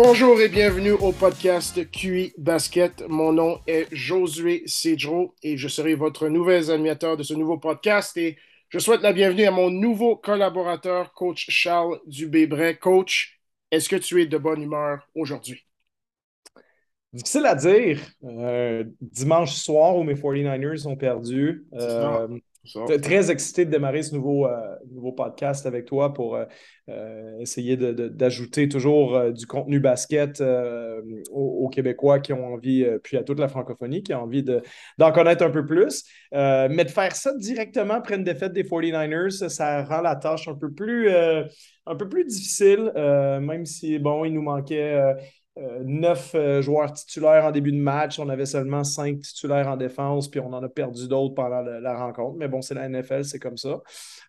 Bonjour et bienvenue au podcast QI Basket. Mon nom est Josué Cedro et je serai votre nouvel animateur de ce nouveau podcast et je souhaite la bienvenue à mon nouveau collaborateur, coach Charles Dubébret. Coach, est-ce que tu es de bonne humeur aujourd'hui? Difficile à dire. Euh, dimanche soir où mes 49ers ont perdu. Euh, Très excité de démarrer ce nouveau, euh, nouveau podcast avec toi pour euh, euh, essayer d'ajouter toujours du contenu basket aux, Québécois qui ont envie, puis à toute la francophonie qui ont envie d'en connaître un peu plus. mais de faire ça directement après une défaite des 49ers, ça rend la tâche un peu plus, un peu plus difficile, même si, bon, il nous manquait neuf euh, joueurs titulaires en début de match. On avait seulement cinq titulaires en défense, puis on en a perdu d'autres pendant la rencontre. Mais bon, c'est la NFL, c'est comme ça.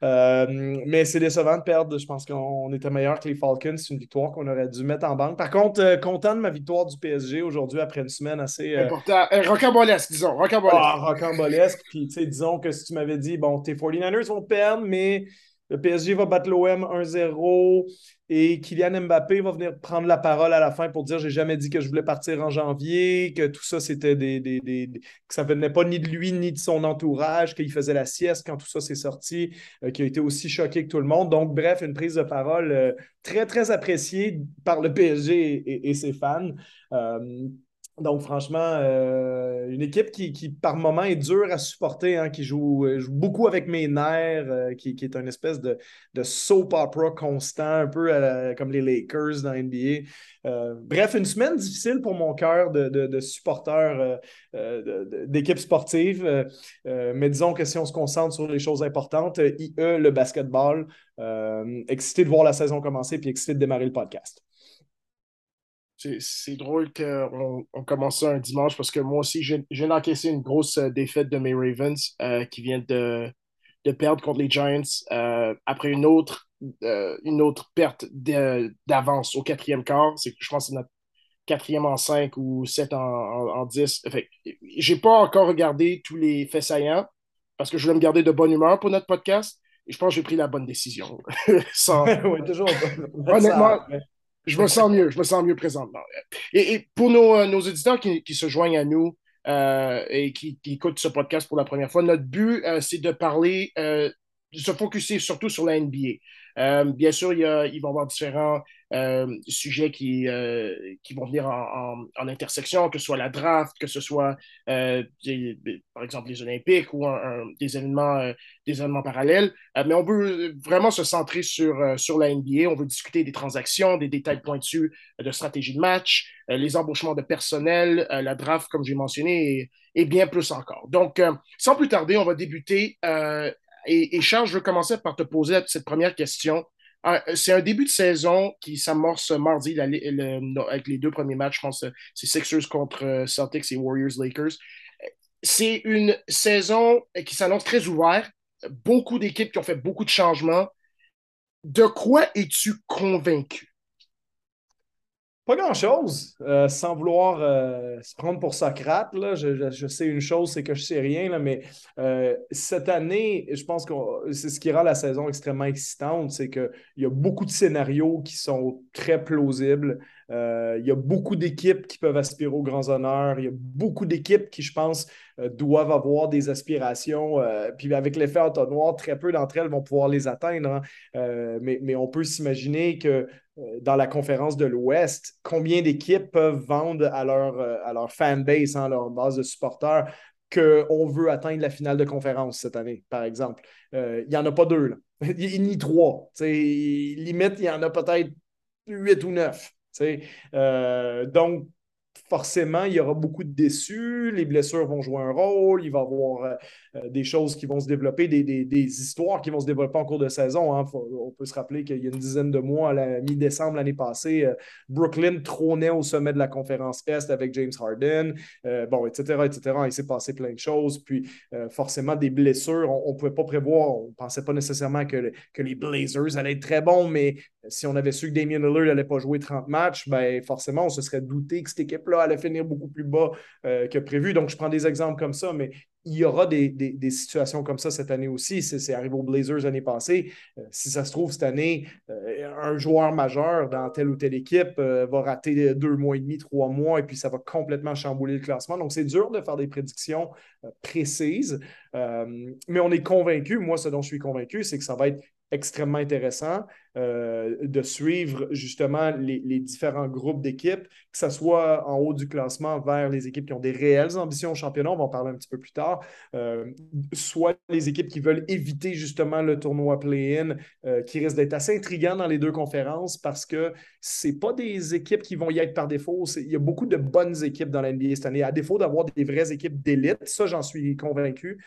Euh, mais c'est décevant de perdre. Je pense qu'on était meilleur que les Falcons. C'est une victoire qu'on aurait dû mettre en banque. Par contre, content de ma victoire du PSG aujourd'hui après une semaine assez. Important. rocambolesque, disons. Rocambolesque. Ah, rocambolesque. Puis, tu sais, disons que si tu m'avais dit, bon, tes 49ers vont perdre, mais le PSG va battre l'OM 1-0 et Kylian Mbappé va venir prendre la parole à la fin pour dire j'ai jamais dit que je voulais partir en janvier, que tout ça c'était des, des, que ça venait pas ni de lui ni de son entourage, qu'il faisait la sieste quand tout ça s'est sorti, euh, qu'il a été aussi choqué que tout le monde. Donc bref, une prise de parole euh, très très appréciée par le PSG et, ses fans. Euh, donc, franchement, euh, une équipe qui, par moment, est dure à supporter, hein, qui joue, beaucoup avec mes nerfs, euh, qui, est une espèce de, soap opera constant, un peu comme les Lakers dans NBA. Euh, bref, une semaine difficile pour mon cœur de, de, supporter d'équipe sportive. mais disons que si on se concentre sur les choses importantes, IE, le basketball, excité de voir la saison commencer puis excité de démarrer le podcast. C'est drôle qu'on on commence ça un dimanche parce que moi aussi, j'ai encaissé une grosse euh, défaite de mes Ravens euh, qui viennent de, de, perdre contre les Giants euh, après une autre, une autre perte d'avance au quatrième quart. Je pense que c'est notre quatrième en cinq ou sept en, en, dix. J'ai pas encore regardé tous les faits saillants parce que je voulais me garder de bonne humeur pour notre podcast. Et je pense que j'ai pris la bonne décision. toujours. Honnêtement, je me sens mieux, je me sens mieux présentement. Et, pour nos, euh, nos auditeurs qui, qui, se joignent à nous euh, et qui, qui, écoutent ce podcast pour la première fois, notre but, euh, c'est de parler, de se focuser surtout sur la NBA. bien sûr, il, y a, il va y avoir différents sujets qui, euh, qui vont venir en, en, intersection, que ce soit la draft, que ce soit, euh, par exemple, les Olympiques ou des, événements, des événements parallèles. mais on veut vraiment se centrer sur, sur la NBA. On veut discuter des transactions, des détails pointus de stratégie de match, les embauchements de personnel, la draft, comme j'ai mentionné, et, bien plus encore. Donc, sans plus tarder, on va débuter. et, et Charles, je veux commencer par te poser cette première question. Ah, c'est un début de saison qui s'amorce mardi avec les deux premiers matchs. Je pense c'est Sixers contre euh, Celtics et Warriors-Lakers. C'est une saison qui s'annonce très ouverte. Beaucoup d'équipes qui ont fait beaucoup de changements. De quoi es-tu convaincu? Pas grand-chose, euh, sans vouloir euh, se prendre pour Socrate. Là, je, sais une chose, c'est que je sais rien, là, mais euh, cette année, je pense que c'est ce qui rend la saison extrêmement excitante, c'est qu'il y a beaucoup de scénarios qui sont très plausibles. il y a beaucoup d'équipes qui peuvent aspirer aux grands honneurs. Il y a beaucoup d'équipes qui, je pense, doivent avoir des aspirations. puis avec l'effet entonnoir, très peu d'entre elles vont pouvoir les atteindre. Hein. mais, on peut s'imaginer que dans la conférence de l'Ouest, combien d'équipes peuvent vendre à leur, euh, à leur fanbase, à hein, leur base de supporters, qu'on veut atteindre la finale de conférence cette année, par exemple? Euh, il n'y en a pas deux, là. ni trois. limite, il y en a peut-être huit ou neuf. donc, forcément, il y aura beaucoup de déçus, les blessures vont jouer un rôle, il va y avoir euh, euh, des choses qui vont se développer, des, histoires qui vont se développer en cours de saison. Hein. on peut se rappeler qu'il y a une dizaine de mois, à la mi-décembre l'année passée, euh, Brooklyn trônait au sommet de la conférence Est avec James Harden, bon, etc., etc. Il s'est passé plein de choses, puis forcément des blessures, on ne pouvait pas prévoir, on ne pensait pas nécessairement que, les Blazers allaient être très bons, mais si on avait su que Damien Lillard n'allait pas jouer 30 matchs, ben forcément, on se serait douté que cette équipe-là allait finir beaucoup plus bas euh, que prévu. Donc, je prends des exemples comme ça, mais il y aura des, situations comme ça cette année aussi. C'est arrivé aux Blazers l'année passée. Euh, si ça se trouve, cette année, euh, un joueur majeur dans telle ou telle équipe va rater deux mois et demi, trois mois, et puis ça va complètement chambouler le classement. Donc, c'est dur de faire des prédictions précises, mais on est convaincu, moi, ce dont je suis convaincu, c'est que ça va être extrêmement intéressant euh, de suivre justement les, différents groupes d'équipes, que ce soit en haut du classement vers les équipes qui ont des réelles ambitions au championnat, on va en parler un petit peu plus tard, euh, soit les équipes qui veulent éviter justement le tournoi play-in, euh, qui risque d'être assez intriguant dans les deux conférences parce que ce pas des équipes qui vont y être par défaut. Il y a beaucoup de bonnes équipes dans la NBA cette année, à défaut d'avoir des vraies équipes d'élite, ça j'en suis convaincu.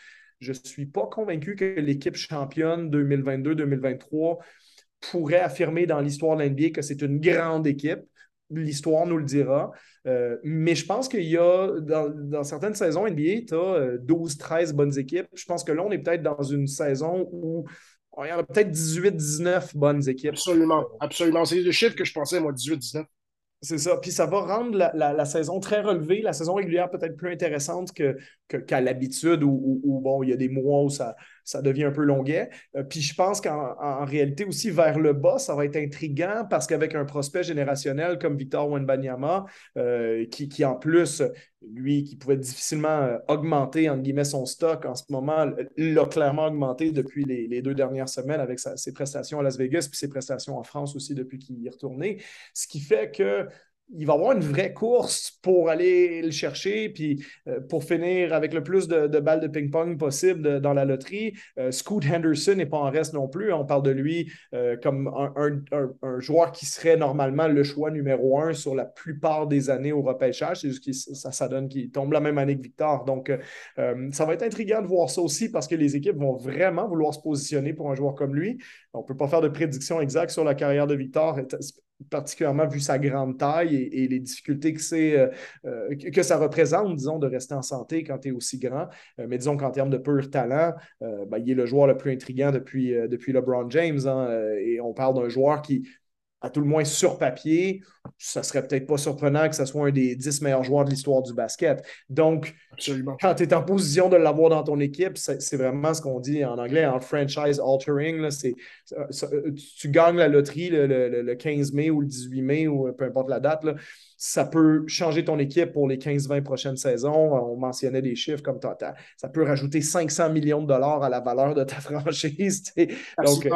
Je ne suis pas convaincu que l'équipe championne 2022-2023 pourrait affirmer dans l'histoire de l'NBA que c'est une grande équipe. L'histoire nous le dira. Euh, mais je pense qu'il y a, dans, certaines saisons NBA, tu as 12-13 bonnes équipes. Je pense que là, on est peut-être dans une saison où il y a peut-être 18-19 bonnes équipes. Absolument, absolument. C'est le chiffre que je pensais, moi, 18-19. C'est ça. Puis ça va rendre la, saison très relevée, la saison régulière peut-être plus intéressante que, qu'à l'habitude où, bon, il y a des mois où ça, ça devient un peu longuet. Euh, puis je pense qu'en réalité aussi, vers le bas, ça va être intriguant parce qu'avec un prospect générationnel comme Victor Wenbanyama, euh, qui, qui, en plus, lui, qui pouvait difficilement euh, augmenter, entre guillemets, son stock en ce moment, l'a clairement augmenté depuis les, deux dernières semaines avec ses prestations à Las Vegas, puis ses prestations en France aussi depuis qu'il y est retourné. Ce qui fait que il va avoir une vraie course pour aller le chercher, puis euh, pour finir avec le plus de, balles de ping-pong possible dans la loterie. Euh, Scoot Henderson n'est pas en reste non plus. On parle de lui euh, comme un, joueur qui serait normalement le choix numéro un sur la plupart des années au repêchage. C'est juste que ça, ça donne qu'il tombe la même année que Victor. Donc, ça va être intriguant de voir ça aussi parce que les équipes vont vraiment vouloir se positionner pour un joueur comme lui. On ne peut pas faire de prédiction exacte sur la carrière de Victor particulièrement vu sa grande taille et, les difficultés que, euh, euh, que ça représente, disons, de rester en santé quand tu es aussi grand. Euh, mais disons qu'en termes de pur talent, ben, il est le joueur le plus intriguant depuis, depuis LeBron James. Hein, et on parle d'un joueur qui à tout le moins sur papier, ça serait peut-être pas surprenant que ce soit un des dix meilleurs joueurs de l'histoire du basket. Donc, quand tu es en position de l'avoir dans ton équipe, c'est vraiment ce qu'on dit en anglais en franchise altering. Là, tu gagnes la loterie le, 15 mai ou le 18 mai ou peu importe la date. Là, ça peut changer ton équipe pour les 15-20 prochaines saisons. On mentionnait des chiffres comme ça peut rajouter 500 millions de dollars à la valeur de ta franchise. Donc,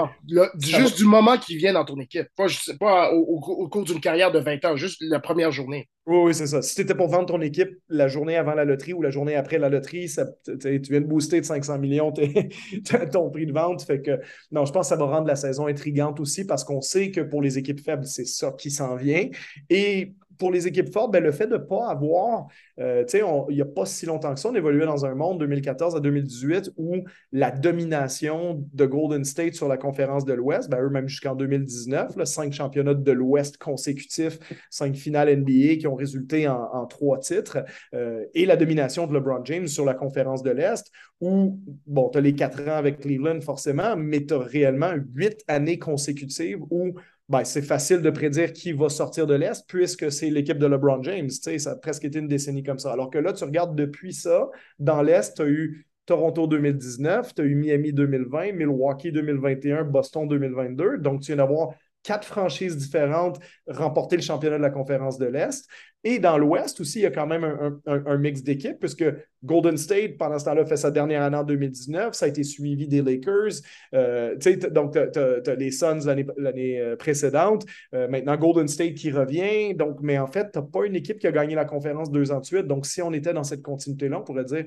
juste du moment qu'il vient dans ton équipe, pas, je sais pas au, cours d'une carrière de 20 ans, juste la première journée. Oui, oui c'est ça. Si tu étais pour vendre ton équipe la journée avant la loterie ou la journée après la loterie, ça, tu viens de booster de 500 millions ton prix de vente. Fait que non, je pense que ça va rendre la saison intrigante aussi parce qu'on sait que pour les équipes faibles, c'est ça qui s'en vient. Et pour les équipes fortes, ben, le fait de ne pas avoir, euh, tu sais, il n'y a pas si longtemps que ça, on évoluait dans un monde 2014 à 2018 où la domination de Golden State sur la conférence de l'Ouest, ben, eux-mêmes jusqu'en 2019, cinq championnats de l'Ouest consécutifs, cinq finales NBA qui ont résulté en, trois titres, euh, et la domination de LeBron James sur la conférence de l'Est, où, bon, tu as les quatre ans avec Cleveland forcément, mais tu as réellement huit années consécutives où ben, c'est facile de prédire qui va sortir de l'Est puisque c'est l'équipe de LeBron James. Ça a presque été une décennie comme ça. Alors que là, tu regardes depuis ça, dans l'Est, tu as eu Toronto 2019, tu as eu Miami 2020, Milwaukee 2021, Boston 2022. Donc, tu viens d'avoir quatre franchises différentes remporter le championnat de la conférence de l'Est. Et dans l'Ouest aussi, il y a quand même un, mix d'équipes, puisque Golden State, pendant ce temps-là, fait sa dernière année en 2019. Ça a été suivi des Lakers. Euh, donc, tu as, les Suns l'année euh, précédente. Euh, maintenant, Golden State qui revient. Donc, mais en fait, tu n'as pas une équipe qui a gagné la conférence deux ans de suite. Donc, si on était dans cette continuité-là, on pourrait dire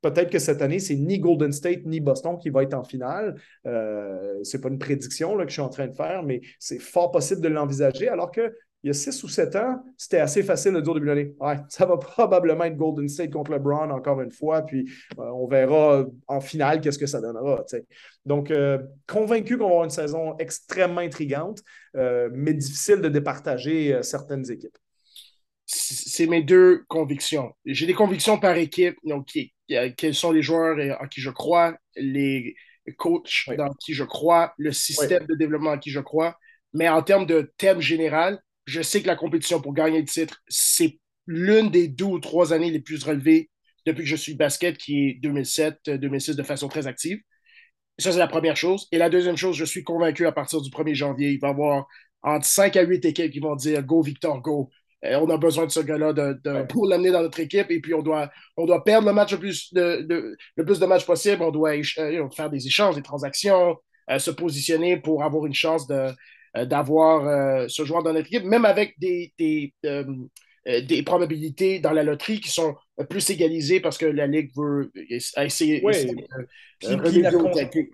Peut-être que cette année, c'est ni Golden State ni Boston qui va être en finale. Euh, ce n'est pas une prédiction que je suis en train de faire, mais c'est fort possible de l'envisager. Alors qu'il y a six ou sept ans, c'était assez facile de dire au début de l'année ouais, ça va probablement être Golden State contre LeBron encore une fois, puis euh, on verra en finale qu'est-ce que ça donnera. Donc, euh, convaincu qu'on va avoir une saison extrêmement intrigante, mais difficile de départager certaines équipes c'est mes deux convictions. J'ai des convictions par équipe, donc quels sont les joueurs en qui je crois, les coachs dans qui je crois, le système de développement en qui je crois. Mais en termes de thème général, je sais que la compétition pour gagner le titre, c'est l'une des deux ou trois années les plus relevées depuis que je suis basket, qui est 2007-2006 de façon très active. Ça, c'est la première chose. Et la deuxième chose, je suis convaincu à partir du 1er janvier, il va y avoir entre 5 à 8 équipes qui vont dire Go Victor, go. On a besoin de ce gars-là de, pour l'amener dans notre équipe. Et puis, on doit, on doit perdre le match le plus de, le plus de matchs possible. On doit euh, faire des échanges, des transactions, euh, se positionner pour avoir une chance de, euh, d'avoir ce joueur dans notre équipe, même avec des, des, des, probabilités dans la loterie qui sont plus égalisées parce que la Ligue veut essayer, oui. de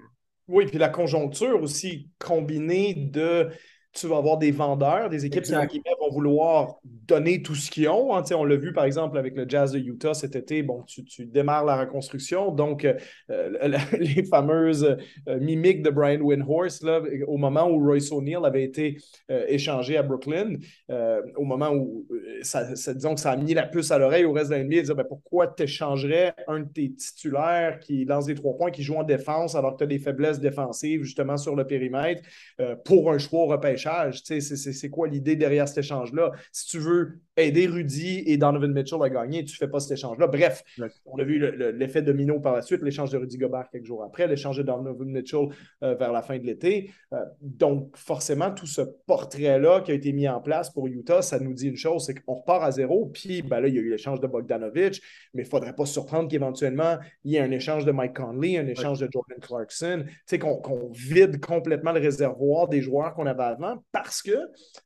oui, puis la conjoncture aussi combinée de tu vas avoir des vendeurs, des équipes qui vont vouloir donner tout ce qu'ils ont. Hein. On l'a vu, par exemple, avec le Jazz de Utah cet été. Bon, tu, tu démarres la reconstruction. Donc, euh, les fameuses euh, mimiques de Brian Windhorst, là, au moment où Royce O'Neill avait été euh, échangé à Brooklyn, au moment où, ça, disons que ça a mis la puce à l'oreille au reste de l'NBA, dire ben, pourquoi tu échangerais un de tes titulaires qui lance des trois points, qui joue en défense alors que tu as des faiblesses défensives justement sur le périmètre pour un choix au repêchage? C'est quoi l'idée derrière cet échange-là? Si tu veux aider Rudy et Donovan Mitchell à gagner, tu ne fais pas cet échange-là. Bref, on a vu l'effet domino par la suite, l'échange de Rudy Gobert quelques jours après, l'échange de Donovan Mitchell euh, vers la fin de l'été. Euh, donc, forcément, tout ce portrait-là qui a été mis en place pour Utah, ça nous dit une chose, c'est qu'on repart à zéro. Puis ben là, il y a eu l'échange de Bogdanovich, mais il ne faudrait pas se surprendre qu'éventuellement, il y ait un échange de Mike Conley, un échange de Jordan Clarkson, qu'on vide complètement le réservoir des joueurs qu'on avait avant parce que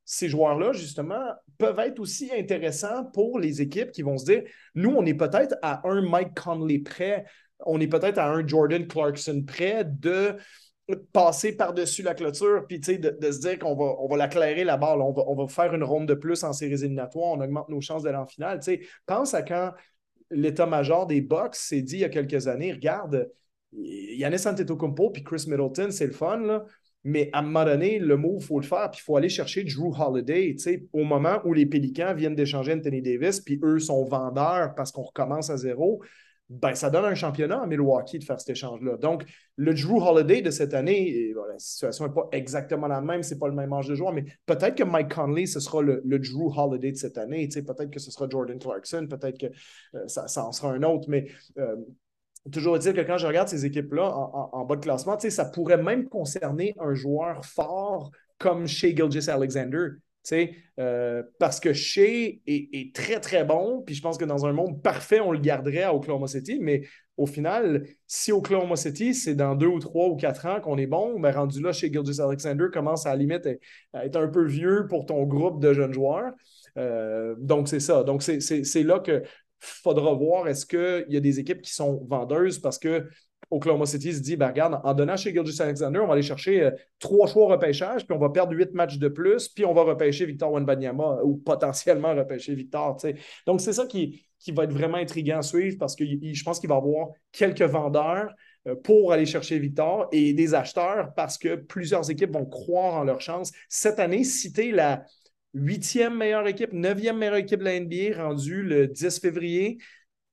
ces joueurs-là, justement, peuvent être aussi intéressants pour les équipes qui vont se dire, nous, on est peut-être à un Mike Conley près, on est peut-être à un Jordan Clarkson près de passer par-dessus la clôture, puis de, de se dire qu'on va, on va la balle, on va, on va faire une ronde de plus en séries éliminatoires, on augmente nos chances d'aller en finale. pense à quand l'état-major des Bucks s'est dit il y a quelques années, regarde, Yannis Antetokounmpo puis Chris Middleton, c'est le fun, là, mais à un moment donné, le mot, il faut le faire, puis il faut aller chercher Drew Holiday, au moment où les Pélicans viennent d'échanger Anthony Davis, puis eux sont vendeurs parce qu'on recommence à zéro, ben, ça donne un championnat à Milwaukee de faire cet échange-là. Donc, le Drew Holiday de cette année, la situation n'est pas exactement la même, c'est pas le même âge de joueur, mais peut-être que Mike Conley, ce sera le, Drew Holiday de cette année, peut-être que ce sera Jordan Clarkson, peut-être que euh, ça, en sera un autre, mais euh, toujours est-il que quand je regarde ces équipes-là en, bas de classement, ça pourrait même concerner un joueur fort comme Shea Gilgis Alexander. Euh, parce que Shea est, très, très bon. Puis je pense que dans un monde parfait, on le garderait à Oklahoma City. Mais au final, si Oklahoma City, c'est dans deux ou trois ou quatre ans qu'on est bon, ben rendu là, chez Gilgis Alexander commence à la limite à être un peu vieux pour ton groupe de jeunes joueurs. Euh, donc, c'est ça. Donc, c'est là que faudra voir est-ce qu'il y a des équipes qui sont vendeuses parce que Oklahoma City se dit ben regarde, en donnant chez Gilgis Alexander, on va aller chercher euh, trois choix repêchage, puis on va perdre huit matchs de plus, puis on va repêcher Victor Wenbanyama ou potentiellement repêcher Victor. Donc, c'est ça qui, qui va être vraiment intriguant à suivre parce que je pense qu'il va y avoir quelques vendeurs euh, pour aller chercher Victor et des acheteurs parce que plusieurs équipes vont croire en leur chance. Cette année, citer la, huitième meilleure équipe, neuvième meilleure équipe de la NBA rendue le 10 février,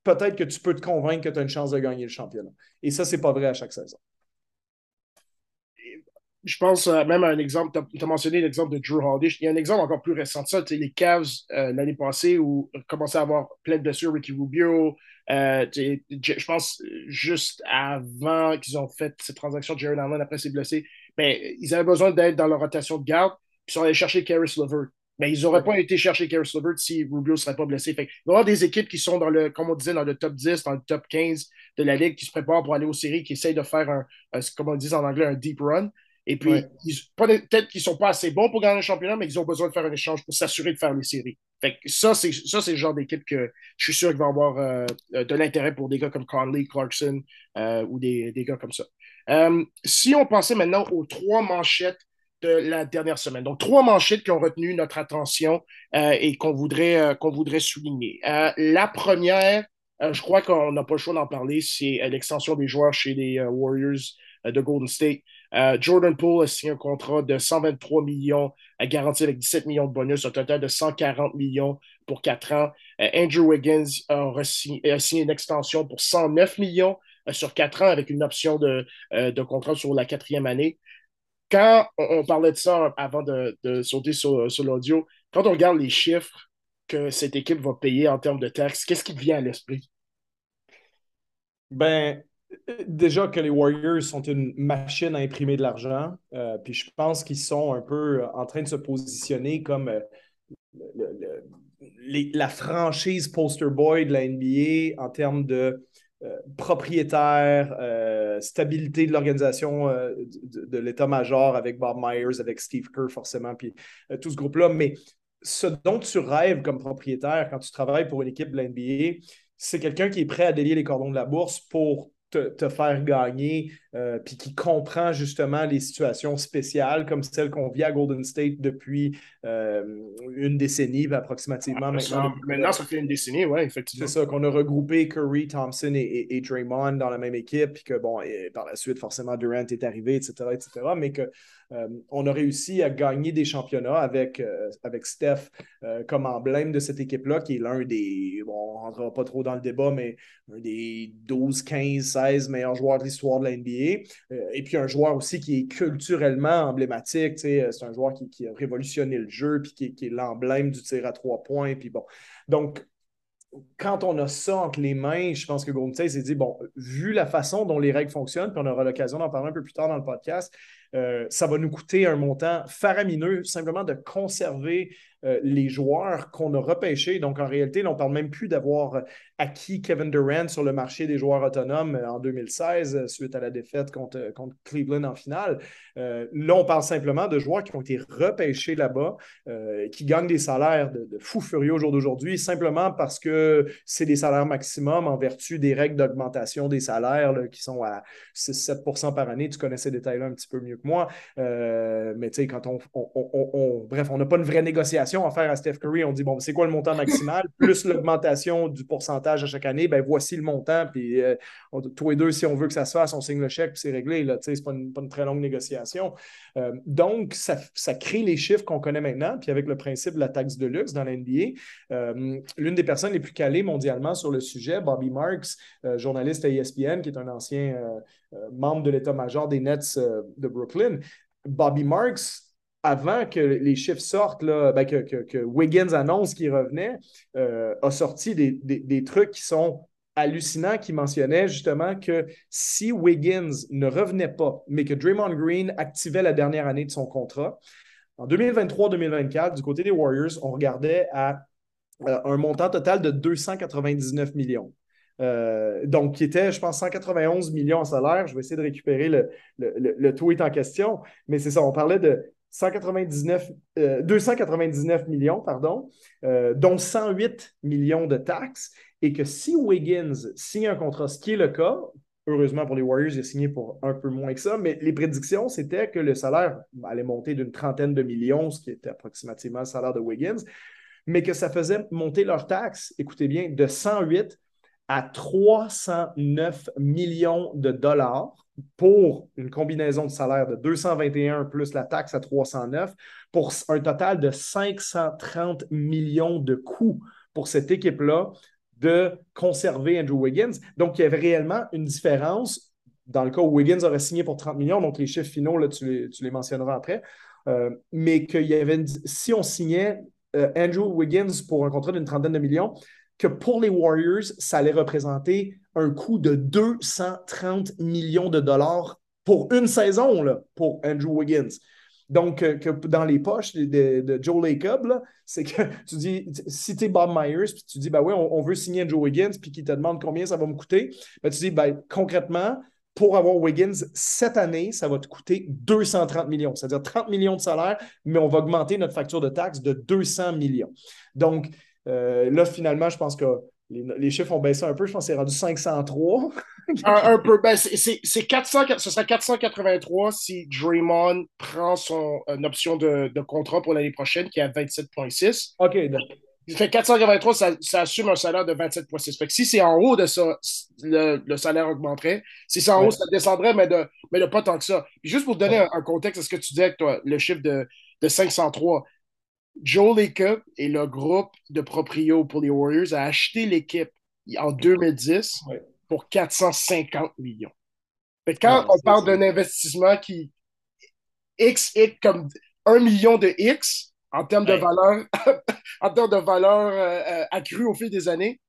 peut-être que tu peux te convaincre que tu as une chance de gagner le championnat. Et ça, c'est pas vrai à chaque saison. Je pense euh, même à un exemple, tu as, mentionné l'exemple de Drew Holiday. Il y a un exemple encore plus récent de ça, les Cavs euh, l'année passée où commençaient à avoir plein de blessures, Ricky Rubio. Euh, je pense juste avant qu'ils ont fait cette transaction Jared Allen après ses blessés, mais ben, ils avaient besoin d'être dans leur rotation de garde, puis ils sont allés chercher Caris Levert mais ils n'auraient pas été chercher Karis Levert si Rubio ne serait pas blessé. Fait, il va y avoir des équipes qui sont dans le, comme on disait, dans le top 10, dans le top 15 de la Ligue, qui se préparent pour aller aux séries, qui essayent de faire un, comme on dit en anglais, un deep run. Et puis, peut-être qu'ils ne sont pas assez bons pour gagner le championnat, mais ils ont besoin de faire un échange pour s'assurer de faire les séries. Fait ça, c'est le genre d'équipe que je suis sûr qu'il va avoir euh, de l'intérêt pour des gars comme Conley, Clarkson euh, ou des, des, gars comme ça. Euh, si on pensait maintenant aux trois manchettes la dernière semaine. Donc, trois manchettes qui ont retenu notre attention euh, et qu'on voudrait, euh, qu'on voudrait souligner. Euh, la première, je crois qu'on n'a pas le choix d'en parler, c'est l'extension des joueurs chez les Warriors de Golden State. Jordan Poole a signé un contrat de 123 millions, garanti avec 17 millions de bonus, un total de 140 millions pour quatre ans. Andrew Wiggins a, signé, une extension pour 109 millions sur quatre ans avec une option de, de contrat sur la quatrième année quand on, parlait de ça avant de, sauter sur, l'audio, quand on regarde les chiffres que cette équipe va payer en termes de taxes, qu'est-ce qui vient à l'esprit? Ben, déjà que les Warriors sont une machine à imprimer de l'argent, euh, puis je pense qu'ils sont un peu en train de se positionner comme euh, la franchise poster boy de la NBA en termes de euh, propriétaire, stabilité de l'organisation de, de l'état-major avec Bob Myers, avec Steve Kerr forcément, puis tout ce groupe-là. Mais ce dont tu rêves comme propriétaire quand tu travailles pour une équipe de la NBA, c'est quelqu'un qui est prêt à délier les cordons de la bourse pour te, faire gagner, euh, puis qui comprend justement les situations spéciales comme celles qu'on vit à Golden State depuis euh, une décennie approximativement. maintenant, ça, fait une décennie, oui, effectivement. C'est ça, qu'on a regroupé Curry, Thompson et, et, Draymond dans la même équipe, puis que, bon, par la suite, forcément, Durant est arrivé, etc., etc., mais que euh, on a réussi à gagner des championnats avec, euh, avec Steph euh, comme emblème de cette équipe-là, qui est l'un des, bon, on ne rentrera pas trop dans le débat, mais un des 12, 15, 16 meilleurs joueurs de l'histoire de la NBA. et puis un joueur aussi qui est culturellement emblématique. C'est un joueur qui, a révolutionné le jeu, puis qui, qui est l'emblème du tir à trois points. Puis bon. Donc, quand on a ça entre les mains, je pense que Golden s'est dit, bon, vu la façon dont les règles fonctionnent, puis on aura l'occasion d'en parler un peu plus tard dans le podcast, euh, ça va nous coûter un montant faramineux simplement de conserver euh, les joueurs qu'on a repêchés. Donc, en réalité, on ne parle même plus d'avoir acquis Kevin Durant sur le marché des joueurs autonomes euh, en 2016 suite à la défaite contre, contre Cleveland en finale. là, on parle simplement de joueurs qui ont été repêchés là-bas, qui gagnent des salaires de, fous furieux au jour d'aujourd'hui, simplement parce que c'est des salaires maximum en vertu des règles d'augmentation des salaires qui sont à 6-7% par année. Tu connais ces détails-là un petit peu mieux que moi. Euh, mais tu sais, quand on, on, Bref, on n'a pas une vraie négociation à faire à Steph Curry. On dit, bon, c'est quoi le montant maximal? Plus l'augmentation du pourcentage à chaque année, ben voici le montant. Puis euh, tous les deux, si on veut que ça se fasse, on signe le chèque, puis c'est réglé. Sais, c'est pas, pas une, très longue négociation. Euh, donc, ça, ça, crée les chiffres qu'on connaît maintenant. Puis avec le principe de la taxe de luxe dans l'NBA, l'une des personnes les plus calées mondialement sur le sujet, Bobby Marks, journaliste à ESPN, qui est un ancien membre de l'état-major des Nets de Brooklyn, Bobby Marks, avant que les chiffres sortent, ben, que, Wiggins annonce qu'il revenait, euh, a sorti des, trucs qui sont hallucinants, qui mentionnaient justement que si Wiggins ne revenait pas, mais que Draymond Green activait la dernière année de son contrat, en 2023-2024, du côté des Warriors, on regardait à euh, un montant total de 299 millions. Euh, donc, qui était, je pense, 191 millions en salaire. Je vais essayer de récupérer le, tweet en question. Mais c'est ça, on parlait de 199, 299 euh, millions, pardon, euh, dont 108 millions de taxes. Et que si Wiggins signe un contrat, ce qui est le cas, heureusement pour les Warriors, il a signé pour un peu moins que ça, mais les prédictions, c'était que le salaire allait monter d'une trentaine de millions, ce qui était approximativement le salaire de Wiggins, mais que ça faisait monter leurs taxes, écoutez bien, de 108 à 309 millions de dollars pour une combinaison de salaire de 221 plus la taxe à 309 pour un total de 530 millions de coûts pour cette équipe-là de conserver Andrew Wiggins. Donc, il y avait réellement une différence dans le cas où Wiggins aurait signé pour 30 millions, donc les chiffres finaux, là, tu, les, mentionneras après, euh, mais qu'il y avait si on signait euh, Andrew Wiggins pour un contrat d'une trentaine de millions, que pour les Warriors, ça allait représenter un coût de 230 millions de dollars pour une saison là, pour Andrew Wiggins. Donc, euh, dans les poches de, Joe Lacob, c'est que tu dis, si tu es Bob Myers, puis tu dis, ben oui, on, veut signer Andrew Wiggins, puis qu'il te demande combien ça va me coûter, ben tu dis, ben, concrètement, pour avoir Wiggins cette année, ça va te coûter 230 millions, c'est-à-dire 30 millions de salaire, mais on va augmenter notre facture de taxes de 200 millions. Donc, euh, là, finalement, je pense que les, chiffres ont baissé un peu. Je pense que c'est rendu 503. un, peu. Ben, c'est 400, ce serait 483 si Draymond prend son option de, contrat pour l'année prochaine qui est à 27,6. OK. Il fait 483, ça, assume un salaire de 27,6. Fait que si c'est en haut de ça, le, salaire augmenterait. Si c'est en haut, ça descendrait, mais de, mais pas tant que ça. juste pour donner un, contexte à ce que tu disais, toi, le chiffre de, de 503, Joe Lacob et le groupe de proprio pour les Warriors a acheté l'équipe en 2010 pour 450 millions. quand on parle d'un investissement qui X, X comme un million de X en termes de valeur, en termes de valeur euh, euh, accrue au fil des années,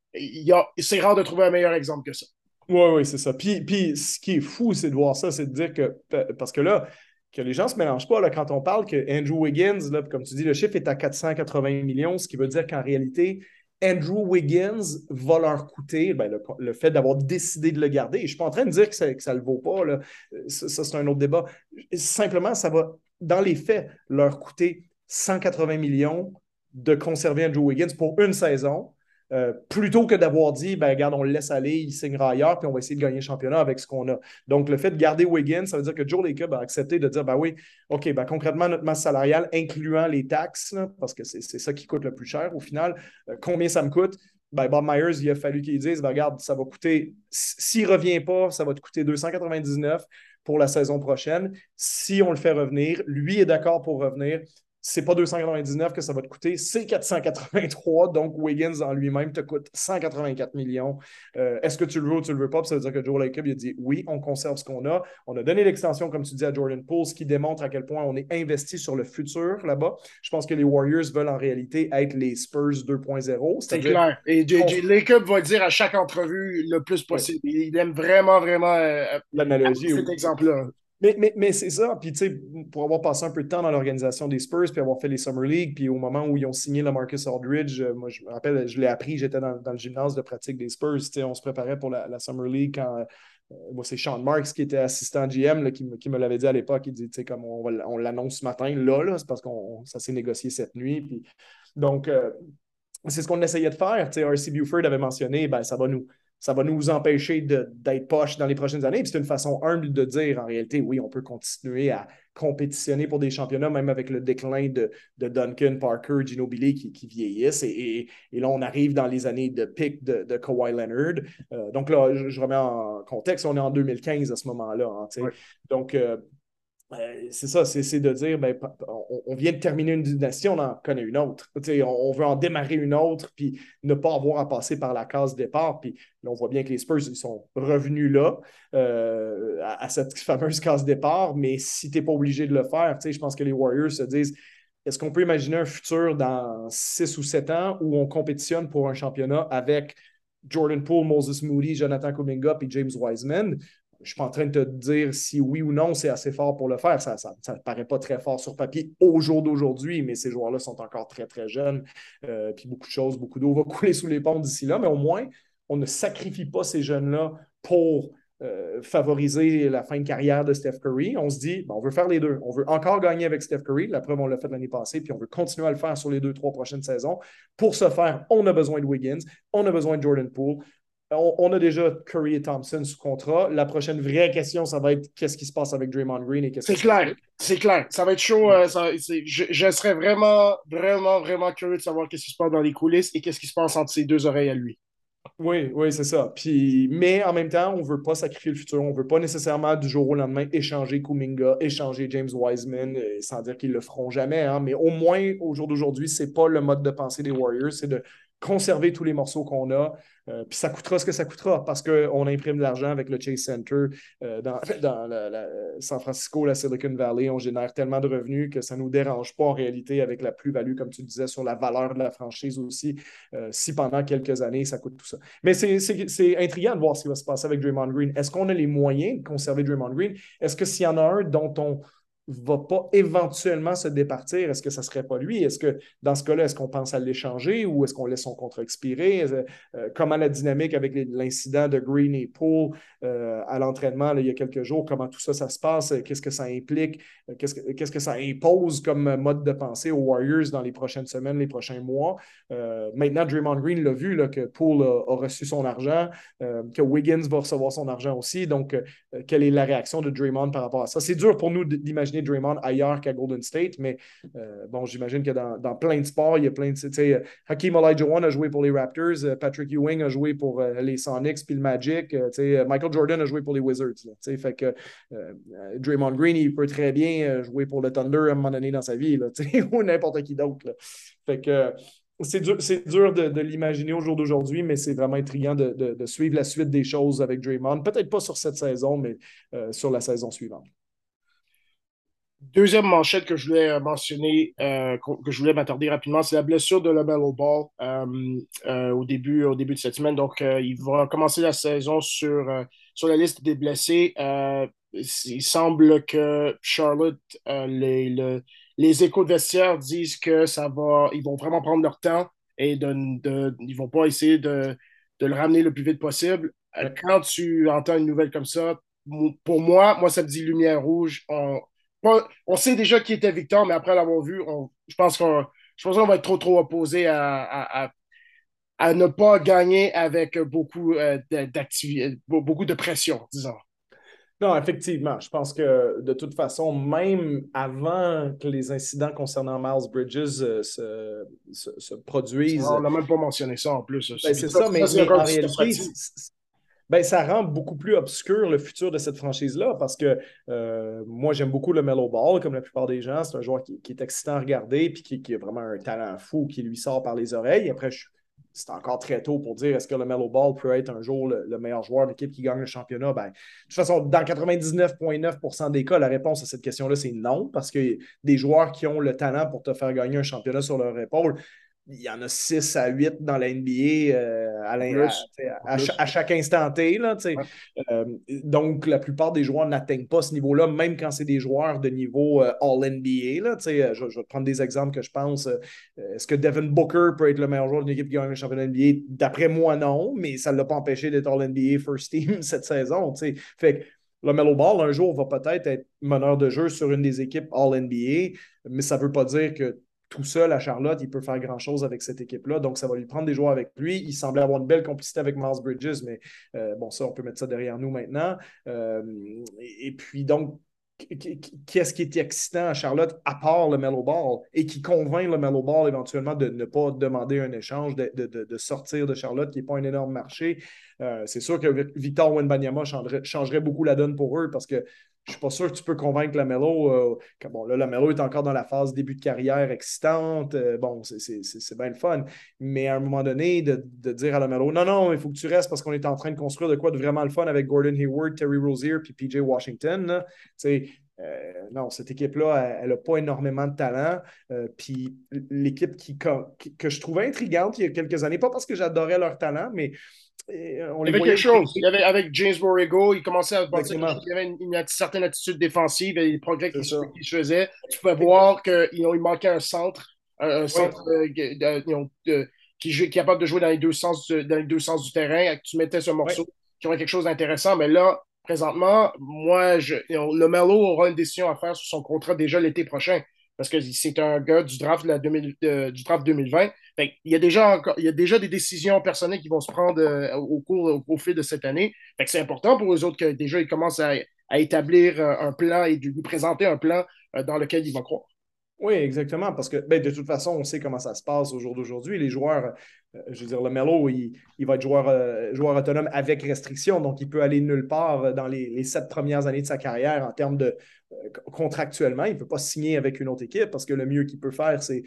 c'est rare de trouver un meilleur exemple que ça. Oui, oui, c'est ça. Puis, puis ce qui est fou, c'est de voir ça, c'est de dire que, parce que là, que les gens ne se mélangent pas là, quand on parle que Andrew Wiggins, là, comme tu dis, le chiffre est à 480 millions, ce qui veut dire qu'en réalité, Andrew Wiggins va leur coûter ben, le, fait d'avoir décidé de le garder. je ne suis pas en train de dire que ça ne le vaut pas. Là. Ça c'est un autre débat. Simplement, ça va, dans les faits, leur coûter 180 millions de conserver Andrew Wiggins pour une saison euh, plutôt que d'avoir dit, ben, regarde, on le laisse aller, il signera ailleurs, puis on va essayer de gagner le championnat avec ce qu'on a. Donc, le fait de garder Wiggins, ça veut dire que Joe Lacob a accepté de dire, ben oui, OK, ben, concrètement, notre masse salariale, incluant les taxes, parce que c'est ça qui coûte le plus cher au final, euh, combien ça me coûte? Ben, Bob Myers, il a fallu qu'il dise, ben, regarde, ça va coûter, s'il ne revient pas, ça va te coûter 299 pour la saison prochaine. Si on le fait revenir, lui est d'accord pour revenir c'est pas 299 que ça va te coûter, c'est 483. Donc, Wiggins en lui-même te coûte 184 millions. Euh, est-ce que tu le veux ou tu le veux pas? ça veut dire que Joe Lacob, il a dit oui, on conserve ce qu'on a. On a donné l'extension, comme tu dis, à Jordan Poole, ce qui démontre à quel point on est investi sur le futur là-bas. Je pense que les Warriors veulent en réalité être les Spurs 2.0. C'est clair. Et J.J. Lacob va dire à chaque entrevue le plus possible. Il aime vraiment, vraiment euh, l'analogie. Cet exemple-là. Mais, mais, c'est ça. Puis, tu sais, pour avoir passé un peu de temps dans l'organisation des Spurs, puis avoir fait les Summer League, puis au moment où ils ont signé la Marcus Aldridge, euh, moi, je me rappelle, je l'ai appris, j'étais dans, le gymnase de pratique des Spurs. Tu sais, on se préparait pour la, Summer League quand. Euh, moi, c'est Sean Marks qui était assistant GM qui, me l'avait dit à l'époque. Il dit, tu sais, comme on, on l'annonce ce matin, là, là c'est parce que ça s'est négocié cette nuit. Puis, donc, euh, c'est ce qu'on essayait de faire. Tu sais, R.C. Buford avait mentionné, ben, ça va nous ça va nous empêcher d'être poche dans les prochaines années. c'est une façon humble de dire, en réalité, oui, on peut continuer à compétitionner pour des championnats, même avec le déclin de, Duncan, Parker, Gino Billy qui, vieillissent. Et, là, on arrive dans les années de pic de, Kawhi Leonard. Euh, donc là, je, remets en contexte, on est en 2015 à ce moment-là. Hein, donc, euh, c'est ça, c'est de dire, ben, on, vient de terminer une dynastie, on en connaît une autre. On, veut en démarrer une autre, puis ne pas avoir à passer par la case départ. Puis on voit bien que les Spurs, ils sont revenus là, euh, à, cette fameuse case départ. Mais si tu n'es pas obligé de le faire, je pense que les Warriors se disent, est-ce qu'on peut imaginer un futur dans six ou sept ans où on compétitionne pour un championnat avec Jordan Poole, Moses Moody, Jonathan Kuminga et James Wiseman? Je ne suis pas en train de te dire si oui ou non c'est assez fort pour le faire. Ça ne paraît pas très fort sur papier au jour d'aujourd'hui, mais ces joueurs-là sont encore très, très jeunes. Euh, puis beaucoup de choses, beaucoup d'eau va couler sous les ponts d'ici là, mais au moins, on ne sacrifie pas ces jeunes-là pour euh, favoriser la fin de carrière de Steph Curry. On se dit, on veut faire les deux. On veut encore gagner avec Steph Curry. La preuve, on l'a fait l'année passée, puis on veut continuer à le faire sur les deux, trois prochaines saisons. Pour ce faire, on a besoin de Wiggins, on a besoin de Jordan Poole, on, a déjà Curry et Thompson sous contrat. La prochaine vraie question, ça va être qu'est-ce qui se passe avec Draymond Green et qu'est-ce C'est clair, c'est clair. Ça va être chaud. Euh, je, serais vraiment, vraiment, vraiment curieux de savoir qu'est-ce qui se passe dans les coulisses et qu'est-ce qui se passe entre ses deux oreilles à lui. Oui, oui, c'est ça. Puis, mais en même temps, on ne veut pas sacrifier le futur. On ne veut pas nécessairement du jour au lendemain échanger Kuminga, échanger James Wiseman, euh, sans dire qu'ils le feront jamais. Hein. mais au moins, au jour d'aujourd'hui, ce n'est pas le mode de pensée des Warriors. C'est de conserver tous les morceaux qu'on a. Euh, puis ça coûtera ce que ça coûtera parce qu'on imprime de l'argent avec le Chase Center euh, dans, San Francisco, la Silicon Valley. On génère tellement de revenus que ça ne nous dérange pas en réalité avec la plus-value, comme tu disais, sur la valeur de la franchise aussi, euh, si pendant quelques années ça coûte tout ça. Mais c'est intriguant de voir ce qui va se passer avec Draymond Green. Est-ce qu'on a les moyens de conserver Draymond Green? Est-ce que s'il y en a un dont on va pas éventuellement se départir, est-ce que ça serait pas lui? Est-ce que dans ce cas-là, est-ce qu'on pense à l'échanger ou est-ce qu'on laisse son contrat expirer? Euh, comment la dynamique avec l'incident de Green et euh, à l'entraînement il y a quelques jours, comment tout ça, ça se passe? Qu'est-ce que ça implique? Euh, qu'est-ce que, que ça impose comme mode de pensée aux Warriors dans les prochaines semaines, les prochains mois? maintenant, Draymond Green l'a vu là, que Poole a, reçu son argent, que Wiggins va recevoir son argent aussi. Donc, quelle est la réaction de Draymond par rapport à ça? C'est dur pour nous d'imaginer Draymond ailleurs qu'à Golden State, mais euh, bon, j'imagine que dans, plein de sports, il y a plein de. Tu sais, Hakeem Olajuwon a joué pour les Raptors, euh, Patrick Ewing a joué pour euh, les Sonics puis le Magic, tu sais, Michael Jordan a joué pour les Wizards. fait que Draymond Green, il peut très bien jouer pour le Thunder à un moment donné dans sa vie, ou n'importe qui d'autre. Fait que c'est dur, dur de, l'imaginer au jour d'aujourd'hui, mais c'est vraiment intriguant de, suivre la suite des choses avec Draymond. Peut-être pas sur cette saison, mais sur la saison suivante. Deuxième manchette que je voulais mentionner, euh, que je voulais m'attarder rapidement, c'est la blessure de LaMelo Ball euh, euh, au, début, au début de cette semaine. Donc, il va commencer la saison sur, sur la liste des blessés. il semble que Charlotte, les, les échos de vestiaire disent que ça va, ils vont vraiment prendre leur temps et de, de ils vont pas essayer de, de, le ramener le plus vite possible. Quand tu entends une nouvelle comme ça, pour moi, moi, ça me dit lumière rouge. On, on sait déjà qui était Victor, mais après l'avoir vu, je pense qu'on va être trop, trop opposé à, à, ne pas gagner avec beaucoup, euh, beaucoup de pression, disons. Non, effectivement. Je pense que de toute façon, même avant que les incidents concernant Miles Bridges euh, se, produisent. on n'a même pas mentionné ça en plus. Ben, c'est ça, mais, mais en réalité, ben, ça rend beaucoup plus obscur le futur de cette franchise-là parce que euh, moi, j'aime beaucoup le Mellow Ball, comme la plupart des gens. C'est un joueur qui, est excitant à regarder et qui, qui, a vraiment un talent fou qui lui sort par les oreilles. Après, c'est encore très tôt pour dire est-ce que le Mellow Ball peut être un jour le, meilleur joueur d'équipe qui gagne le championnat? Ben, de toute façon, dans 99,9% des cas, la réponse à cette question-là, c'est non, parce que des joueurs qui ont le talent pour te faire gagner un championnat sur leur épaule, il y en a 6 à 8 dans la NBA euh, à, chaque instant T. Là, euh, donc, la plupart des joueurs n'atteignent pas ce niveau-là, même quand c'est des joueurs de niveau euh, All-NBA. Là, je, je, vais prendre des exemples que je pense. Est-ce que Devin Booker peut être le meilleur joueur d'une équipe qui gagne le championnat NBA? D'après moi, non, mais ça ne l'a pas empêché d'être All-NBA First Team cette saison. Fait que le Mellow Ball, un jour, va peut-être être meneur de jeu sur une des équipes All-NBA, mais ça ne veut pas dire que tout seul à Charlotte, il peut faire grand-chose avec cette équipe-là. Donc, ça va lui prendre des joueurs avec lui. Il semblait avoir une belle complicité avec Miles Bridges, mais euh, bon, ça, on peut mettre ça derrière nous maintenant. Euh, et, puis, donc, qu'est-ce qui est excitant à Charlotte à part le Mellow Ball et qui convainc le Mellow Ball éventuellement de ne pas demander un échange, de, sortir de Charlotte, qui n'est pas un énorme marché? Euh, c'est sûr que Victor Wenbanyama changerait, changerait beaucoup la donne pour eux parce que je suis pas sûr que tu peux convaincre Lamelo. Euh, bon, là, Lamelo est encore dans la phase début de carrière excitante. Euh, bon, c'est bien le fun. Mais à un moment donné, de, dire à Lamelo, non, non, il faut que tu restes parce qu'on est en train de construire de quoi de vraiment le fun avec Gordon Hayward, Terry Rozier puis PJ Washington. Euh, non, cette équipe-là, elle n'a pas énormément de talent. puis l'équipe qui, que je trouvais intrigante il y a quelques années, pas parce que j'adorais leur talent, mais euh, il y avait quelque chose. Il y avait, avec James Borrego, il commençait à penser qu'il y avait une, certaine attitude défensive et les progrès qu'il se faisait. Tu pouvais voir qu'il manquait un centre, un, centre qui, est capable de jouer dans les deux sens, dans les deux sens du terrain. Tu mettais ce morceau qui aurait quelque chose d'intéressant. Mais là, présentement, moi, je, le Melo aura une décision à faire sur son contrat déjà l'été prochain parce que c'est un gars du draft, la du draft 2020. il, y a déjà il y a déjà des décisions personnelles qui vont se prendre euh, au cours au, fil de cette année. c'est important pour eux autres que déjà ils commencent à, établir euh, un plan et de lui présenter un plan euh, dans lequel ils vont croire. Oui, exactement, parce que ben, de toute façon, on sait comment ça se passe au jour d'aujourd'hui. Les joueurs, je veux dire, le Melo, il, va être joueur, joueur autonome avec restriction, donc il peut aller nulle part dans les, les, sept premières années de sa carrière en termes de, contractuellement, il ne peut pas signer avec une autre équipe parce que le mieux qu'il peut faire, c'est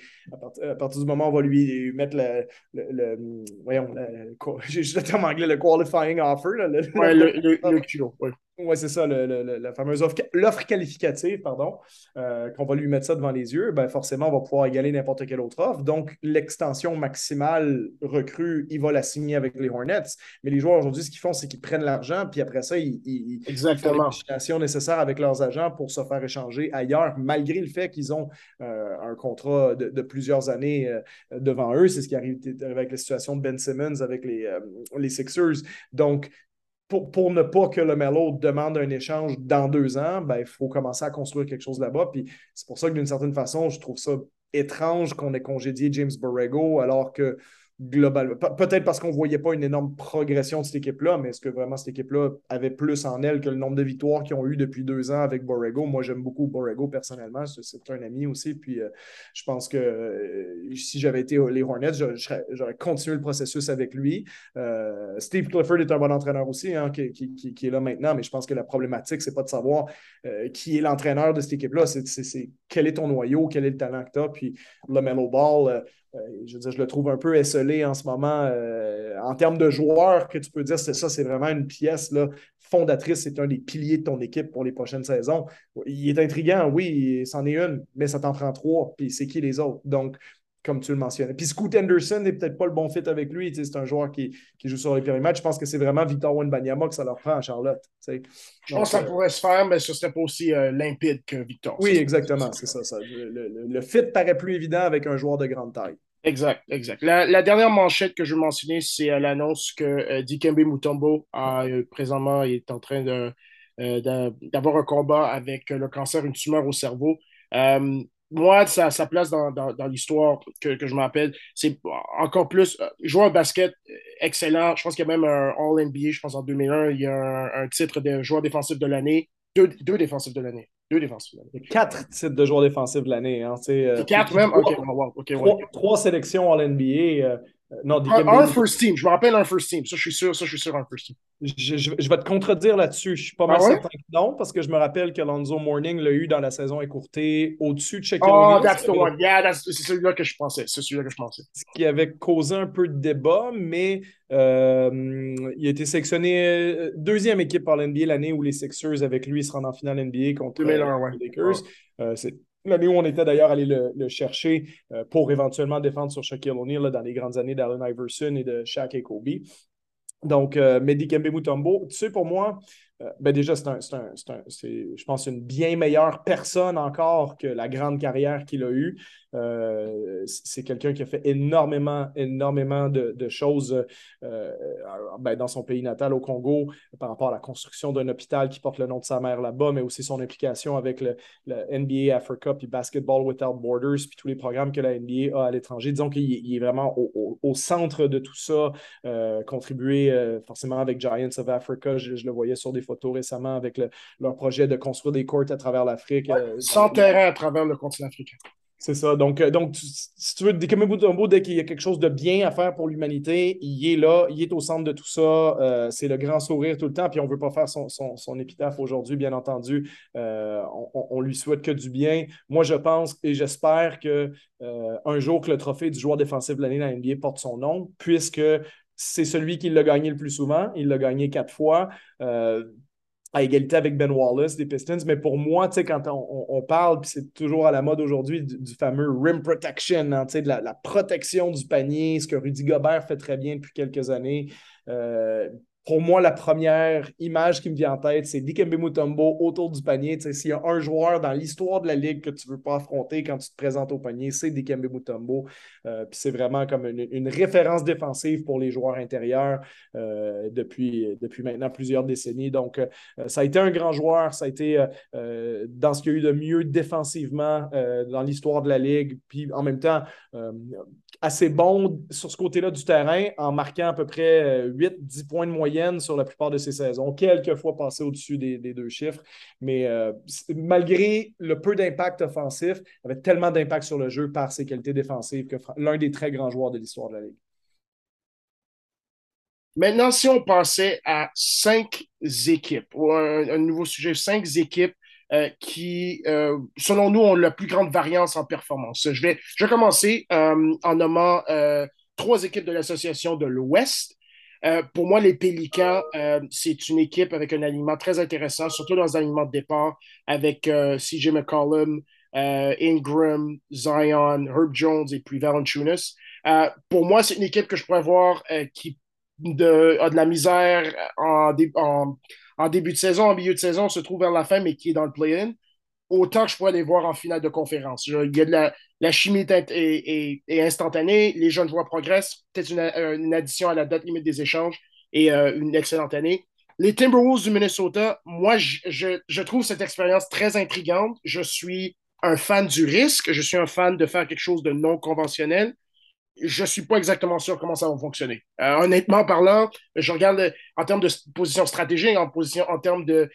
à, partir du moment où on va lui mettre le, le, voyons, j'ai juste le terme anglais, le qualifying offer. le, le, oui, c'est ça, la fameuse offre, l'offre qualificative, pardon, euh, qu'on va lui mettre ça devant les yeux, ben forcément, on va pouvoir égaler n'importe quelle autre offre. Donc, l'extension maximale recrue, il va la signer avec les Hornets. Mais les joueurs aujourd'hui, ce qu'ils font, c'est qu'ils prennent l'argent, puis après ça, ils, ils, Exactement. font nécessaires avec leurs agents pour se faire échanger ailleurs, malgré le fait qu'ils ont euh, un contrat de, plusieurs années euh, devant eux. C'est ce qui arrive avec la situation de Ben Simmons avec les, les Sixers. Donc, pour, ne pas que le Melo demande un échange dans deux ans, ben, il faut commencer à construire quelque chose là-bas. Puis c'est pour ça que d'une certaine façon, je trouve ça étrange qu'on ait congédié James Borrego alors que globalement. Peut-être parce qu'on ne voyait pas une énorme progression de cette équipe-là, mais est-ce que vraiment cette équipe-là avait plus en elle que le nombre de victoires qu'ils ont eu depuis deux ans avec Borrego? Moi, j'aime beaucoup Borrego personnellement. C'est un ami aussi. Puis euh, je pense que euh, si j'avais été les Hornets, j'aurais continué le processus avec lui. Euh, Steve Clifford est un bon entraîneur aussi, hein, qui, est là maintenant, mais je pense que la problématique, c'est pas de savoir qui est l'entraîneur de cette équipe-là, c'est quel est ton noyau, quel est le talent que tu as. Puis le Mellow Ball, dire, je le trouve un peu esselé en ce moment euh, en termes de joueurs que tu peux dire, c'est ça, c'est vraiment une pièce là, fondatrice, c'est un des piliers de ton équipe pour les prochaines saisons. Il est intriguant, oui, c'en est une, mais ça t'en prend trois, puis c'est qui les autres? Donc, comme tu le mentionnais. Puis Scoot Anderson n'est peut-être pas le bon fit avec lui. C'est un joueur qui, joue sur les périmètres. Je pense que c'est vraiment Victor Wenbanyama que ça leur prend à Charlotte. Je pense que ça euh, pourrait se faire, mais ce serait pas aussi euh, limpide que Victor. Oui, exactement. C'est ça. Le, fit paraît plus évident avec un joueur de grande taille. Exact, exact. La, dernière manchette que je veux mentionner, c'est l'annonce que Dikembe Mutombo a présentement est en train d'avoir un combat avec le cancer, une tumeur au cerveau moi, sa, sa place dans, dans, dans l'histoire que, que, je m'appelle, c'est encore plus euh, jouer un basket excellent. Je pense qu'il y a même un All-NBA, je pense en 2001, il y a un, un titre de joueur défensif de l'année. Deux, deux défensifs de l'année. Deux défensifs de l'année. Quatre titres de joueur défensif de l'année. Hein, euh, quatre même? Trois, okay, trois, trois, sélections All-NBA. Euh, non, un, first team. Je me rappelle un first team. Ça, je suis sûr, ça, je suis sûr, un first team. Je, je, vais te contredire là-dessus. Je suis pas ah mal certain que non, parce que je me rappelle que Lonzo Morning l'a eu dans la sain écourtée au-dessus de Shaquille Oh, that's the one. Yeah, c'est celui-là que je pensais. C'est celui-là que je pensais. Ce qui avait causé un peu de débat, mais euh, il a été sélectionné euh, deuxième équipe par l'NBA l'année où les Sixers, avec lui, se rendent en finale NBA contre les Lakers. Euh, c'est L'année où on était d'ailleurs allé le, chercher euh, pour éventuellement défendre sur Shaquille O'Neal dans les grandes années d'Allen Iverson et de Shaq et Kobe. Donc, euh, Mehdi Kembe Mutombo, tu sais, pour moi, euh, ben déjà, c'est un, je pense, une bien meilleure personne encore que la grande carrière qu'il a eue. Euh, c'est quelqu'un qui a fait énormément, énormément de, choses euh, ben, dans son pays natal, au Congo, par rapport à la construction d'un hôpital qui porte le nom de sa mère là-bas, mais aussi son implication avec le, NBA Africa, puis Basketball Without Borders, puis tous les programmes que la NBA a à l'étranger. Disons qu'il est vraiment au, centre de tout ça, contribuer forcément avec Giants of Africa. Je, je, le voyais sur des photos récemment avec leur projet de construire des courts à travers l'Afrique. sans terrain à travers le continent africain. C'est ça. Donc, euh, donc si tu veux, Dikembe dès qu'il y a quelque chose de bien à faire pour l'humanité, il est là, il est au centre de tout ça. Euh, c'est le grand sourire tout le temps. Puis on ne veut pas faire son, son, épitaphe aujourd'hui, bien entendu. Euh, on, lui souhaite que du bien. Moi, je pense et j'espère que un jour que le trophée du joueur défensif de l'année dans la NBA porte son nom, puisque c'est celui qui l'a gagné le plus souvent. Il l'a gagné quatre fois à égalité avec Ben Wallace des Pistons. Mais pour moi, tu quand on, parle, puis c'est toujours à la mode aujourd'hui, du, fameux rim protection, hein, de la, protection du panier, ce que Rudy Gobert fait très bien depuis quelques années. Euh, pour moi, la première image qui me vient en tête, c'est Dikembe Mutombo autour du panier. S'il y a un joueur dans l'histoire de la ligue que tu ne veux pas affronter quand tu te présentes au panier, c'est Dikembe Mutombo. Euh, puis c'est vraiment comme une, référence défensive pour les joueurs intérieurs euh, depuis, depuis maintenant plusieurs décennies. Donc, euh, ça a été un grand joueur. Ça a été dans ce qu'il y a eu de mieux défensivement dans l'histoire de la ligue. Puis en même temps, assez bon sur ce côté-là du terrain en marquant à peu près 8-10 points de moyenne sur la plupart de ces saisons, quelques fois passé au-dessus des, deux chiffres. Mais euh, malgré le peu d'impact offensif, avait tellement d'impact sur le jeu par ses qualités défensives que l'un des très grands joueurs de l'histoire de la Ligue. Maintenant, si on passait à cinq équipes, ou un, nouveau sujet, cinq équipes euh, qui, euh, selon nous, ont la plus grande variance en performance. Je vais commencer en nommant trois équipes de l'association de l'Ouest. Euh, pour moi, les Pélicans, euh, c'est une équipe avec un alignement très intéressant, surtout dans un alignement de départ avec euh, CJ McCollum, Ingram, Zion, Herb Jones et puis Valanciunas. pour moi, c'est une équipe que je pourrais voir qui de, a de la misère en, en, début de saison, en milieu de saison, se trouve vers la fin, mais qui est dans le play-in autant que je pourrais les voir en finale de conférence. Il y a de la, la chimie est, instantanée, les jeunes joueurs progressent, peut-être une, addition à la date limite des échanges et euh, une excellente année. Les Timberwolves du Minnesota, moi, je, je, trouve cette expérience très intrigante. Je suis un fan du risque, je suis un fan de faire quelque chose de non conventionnel. Je ne suis pas exactement sûr comment ça va fonctionner. Euh, honnêtement parlant, je regarde en termes de position stratégique, en, position, en termes de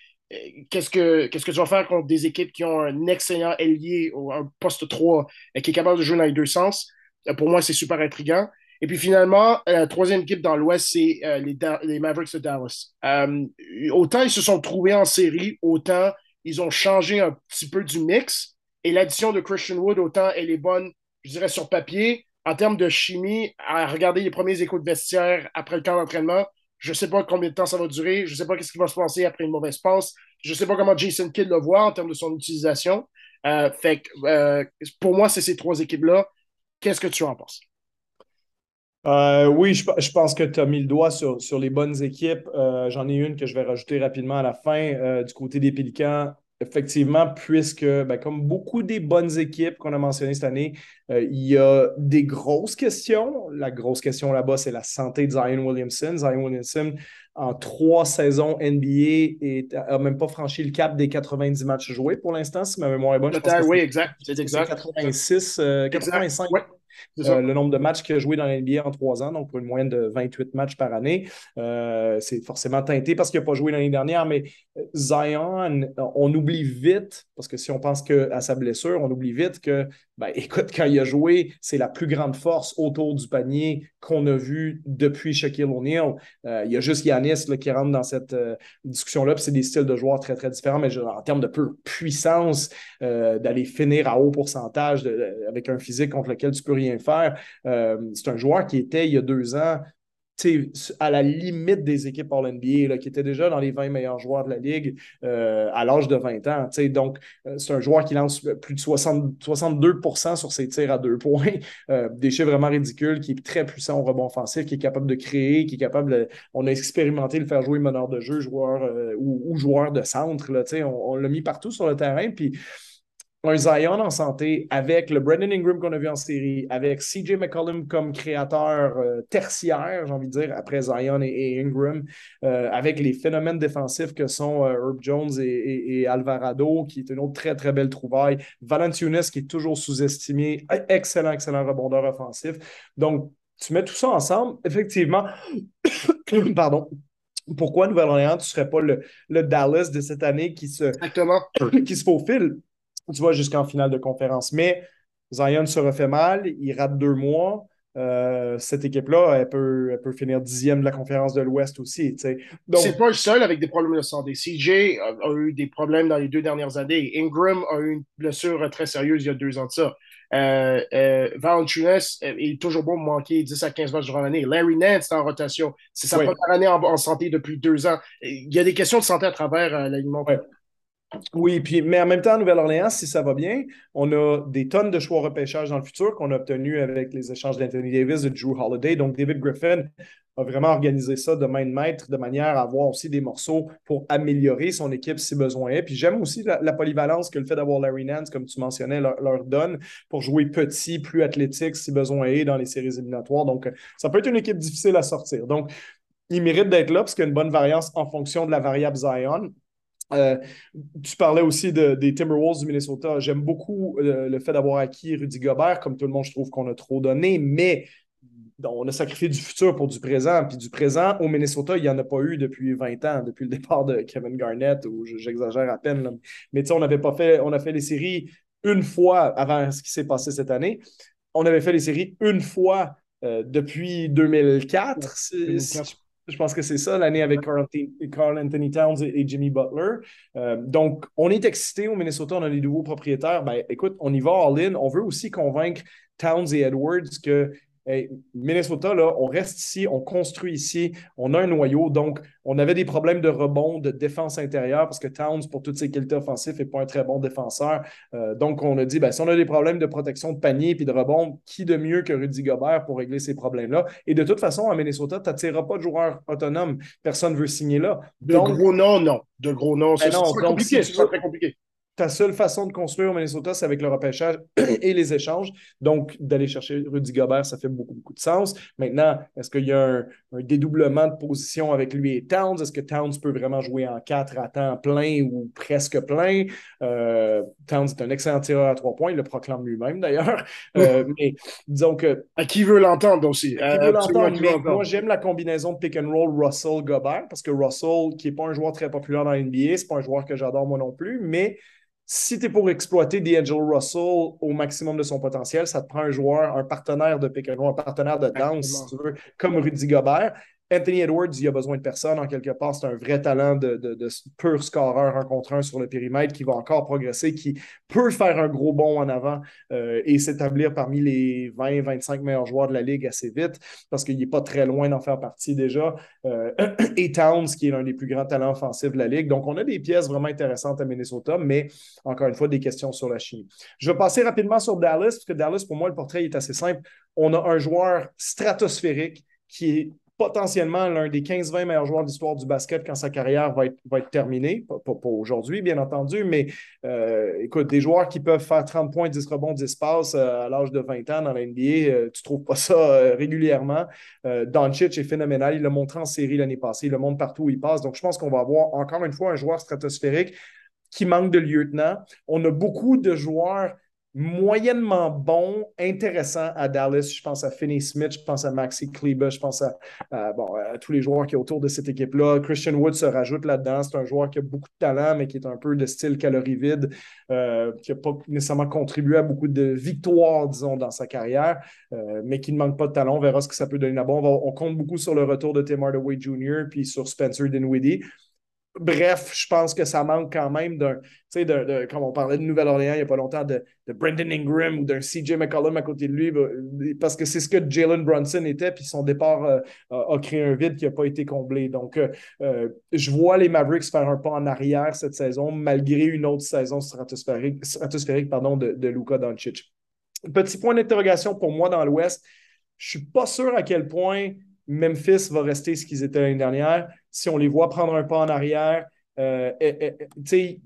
qu'est-ce que, qu'est-ce que tu vas faire contre des équipes qui ont un excellent ailier ou un poste 3 et qui est capable de jouer dans les deux sens? Euh, pour moi, c'est super intriguant. Et puis finalement, euh, la troisième équipe dans l'Ouest, c'est euh, les, les, Mavericks de Dallas. autant ils se sont trouvés en série, autant ils ont changé un petit peu du mix. Et l'addition de Christian Wood, autant elle est bonne, je dirais, sur papier, en termes de chimie, à regarder les premiers échos de vestiaire après le camp d'entraînement, je ne sais pas combien de temps ça va durer. Je ne sais pas ce qui va se passer après une mauvaise passe. Je ne sais pas comment Jason Kidd le voit en termes de son utilisation. Euh, fait euh, pour moi, c'est ces trois équipes-là. Qu'est-ce que tu en penses? Euh, oui, je, pense que tu as mis le doigt sur, sur les bonnes équipes. J'en ai une que je vais rajouter rapidement à la fin. du côté des Pélicans, effectivement, puisque, ben, comme beaucoup des bonnes équipes qu'on a mentionnées cette année, euh, il y a des grosses questions. La grosse question là-bas, c'est la santé de Zion Williamson. Zion Williamson, en trois saisons NBA, n'a même pas franchi le cap des 90 matchs joués pour l'instant, si ma mémoire est bonne. oui, exact. C'est exact. 86, 85. Euh, le nombre de matchs qu'il a joué dans l'NBA en trois ans, donc pour une moyenne de 28 matchs par année. Euh, c'est forcément teinté parce qu'il n'a pas joué l'année dernière, mais euh, Zion, on oublie vite, parce que si on pense que, à sa blessure, on oublie vite que, ben, écoute, quand il a joué, c'est la plus grande force autour du panier qu'on a vu depuis Shaquille O'Neal. il y a juste Yanis qui rentre dans cette discussion-là, puis c'est des styles de joueurs très, très différents, mais en termes de pure puissance, d'aller finir à haut pourcentage avec un physique contre lequel tu peux rien faire. Euh, c'est un joueur qui était, il y a deux ans, à la limite des équipes All NBA, qui était déjà dans les 20 meilleurs joueurs de la Ligue euh, à l'âge de 20 ans. Donc, euh, c'est un joueur qui lance plus de 62% sur ses tirs à deux points. des chiffres vraiment ridicules, qui est très puissant au rebond offensif, qui est capable de créer, qui est capable On a expérimenté le faire jouer meneur de jeu, joueur ou, joueur de centre. Là, on, on l'a mis partout sur le terrain. Puis un Zion en santé avec le Brandon Ingram qu'on a vu en série, avec CJ McCollum comme créateur euh, tertiaire, j'ai envie de dire, après Zion et, Ingram, euh, avec les phénomènes défensifs que sont euh, Herb Jones et, Alvarado, qui est une autre très, très belle trouvaille. Valanciunas, qui est toujours sous-estimé, excellent, excellent rebondeur offensif. Donc, tu mets tout ça ensemble, effectivement, pardon, pourquoi Nouvelle-Orléans, tu ne serais pas le, le, Dallas de cette année qui se, Exactement. qui se faufile? Tu vois, jusqu'en finale de conférence. Mais Zion se refait mal, il rate deux mois. Euh, cette équipe-là, elle peut, elle peut finir dixième de la conférence de l'Ouest aussi. Donc... C'est pas le seul avec des problèmes de santé. CJ a, eu des problèmes dans les deux dernières années. Ingram a eu une blessure très sérieuse il y a deux ans de ça. Euh, euh, est toujours bon de manquer 10 à 15 matchs durant l'année. Larry Nance est en rotation. C'est sa première année en, santé depuis deux ans. Il y a des questions de santé à travers l'alignement. Oui, puis, mais en même temps, à Nouvelle-Orléans, si ça va bien, on a des tonnes de choix repêchage dans le futur qu'on a obtenus avec les échanges d'Anthony Davis et de Drew Holiday. Donc, David Griffin a vraiment organisé ça de main de maître de manière à avoir aussi des morceaux pour améliorer son équipe si besoin est. Puis j'aime aussi la, polyvalence que le fait d'avoir Larry Nance, comme tu mentionnais, leur, leur, donne pour jouer petit, plus athlétique si besoin est dans les séries éliminatoires. Donc, ça peut être une équipe difficile à sortir. Donc, il mérite d'être là parce qu'il y a une bonne variance en fonction de la variable Zion. Euh, tu parlais aussi des Timberwolves du Minnesota. J'aime beaucoup euh, le fait d'avoir acquis Rudy Gobert. Comme tout le monde, je trouve qu'on a trop donné, mais on a sacrifié du futur pour du présent. Puis du présent, au Minnesota, il n'y en a pas eu depuis 20 ans, depuis le départ de Kevin Garnett, ou j'exagère à peine. Mais tu sais, on n'avait pas fait, on a fait les séries une fois avant ce qui s'est passé cette année. On avait fait les séries une fois euh, depuis 2004. Je pense que c'est ça l'année avec Carl Anthony Towns et, Jimmy Butler. Euh, donc, on est excité au Minnesota, on a des nouveaux propriétaires. Ben, écoute, on y va all-in. On veut aussi convaincre Towns et Edwards que Minnesota, là, on reste ici, on construit ici, on a un noyau. Donc, on avait des problèmes de rebond, de défense intérieure parce que Towns, pour toutes ses qualités offensives, n'est pas un très bon défenseur. Euh, donc, on a dit, ben, si on a des problèmes de protection de panier et de rebond, qui de mieux que Rudy Gobert pour régler ces problèmes-là? Et de toute façon, à Minnesota, tu n'attireras pas de joueurs autonomes. Personne ne veut signer là. De gros noms, non. De gros noms, c'est ben très compliqué ta seule façon de construire au Minnesota, c'est avec le repêchage et les échanges. Donc, d'aller chercher Rudy Gobert, ça fait beaucoup, beaucoup de sens. Maintenant, est-ce qu'il y a un, dédoublement de position avec lui et Towns? Est-ce que Towns peut vraiment jouer en quatre à temps plein ou presque plein? Euh, Towns est un excellent tireur à trois points, il le proclame lui-même d'ailleurs. Euh, mais disons que. À qui veut l'entendre aussi? À qui veut l'entendre, mais moi, j'aime la combinaison de pick and roll Russell-Gobert parce que Russell, qui n'est pas un joueur très populaire dans l'NBA, c'est pas un joueur que j'adore moi non plus, mais si tu es pour exploiter D'Angelo Russell au maximum de son potentiel, ça te prend un joueur, un partenaire de pick and roll, un partenaire de danse, si tu veux, comme Rudy Gobert. Anthony Edwards, il a besoin de personne en quelque part. C'est un vrai talent de, pur scoreur un contre un sur le périmètre qui va encore progresser, qui peut faire un gros bond en avant euh, et s'établir parmi les 20-25 meilleurs joueurs de la ligue assez vite parce qu'il n'est pas très loin d'en faire partie déjà. Euh, et Towns, qui est l'un des plus grands talents offensifs de la ligue. Donc, on a des pièces vraiment intéressantes à Minnesota, mais encore une fois, des questions sur la chimie. Je vais passer rapidement sur Dallas, parce que Dallas, pour moi, le portrait est assez simple. On a un joueur stratosphérique qui est potentiellement l'un des 15-20 meilleurs joueurs d'histoire du basket quand sa carrière va être, terminée. Pas, aujourd'hui, bien entendu, mais euh, écoute, des joueurs qui peuvent faire 30 points, 10 rebonds, 10 passes euh, à l'âge de 20 ans dans la NBA, euh, tu ne trouves pas ça régulièrement. Doncic est phénoménal. Il l'a montré en série l'année passée. Il le montre partout où il passe. Donc, je pense qu'on va avoir encore une fois un joueur stratosphérique qui manque de lieutenant. On a beaucoup de joueurs moyennement bon, intéressant à Dallas. Je pense à Finney Smith, je pense à Maxi Kleba, je pense à, tous les joueurs qui sont autour de cette équipe-là. Christian Wood se rajoute là-dedans. C'est un joueur qui a beaucoup de talent, mais qui est un peu de style calorie vide, euh, qui n'a pas nécessairement contribué à beaucoup de victoires, disons, dans sa carrière, euh, mais qui ne manque pas de talent. On verra ce que ça peut donner là-bas. On, on, compte beaucoup sur le retour de Tim Hardaway Jr. puis sur Spencer Dinwiddie. Bref, je pense que ça manque quand même d'un, tu sais, de, comme on parlait de Nouvelle-Orléans il n'y a pas longtemps, de, de Brendan Ingram ou d'un CJ McCollum à côté de lui, bah, parce que c'est ce que Jalen Brunson était, puis son départ euh, a, créé un vide qui n'a pas été comblé. Donc, euh, euh, je vois les Mavericks faire un pas en arrière cette saison, malgré une autre saison stratosphérique, stratosphérique pardon, de, de Luka Doncic. Petit point d'interrogation pour moi dans l'Ouest. Je ne suis pas sûr à quel point Memphis va rester ce qu'ils étaient l'année dernière. Si on les voit prendre un pas en arrière, euh,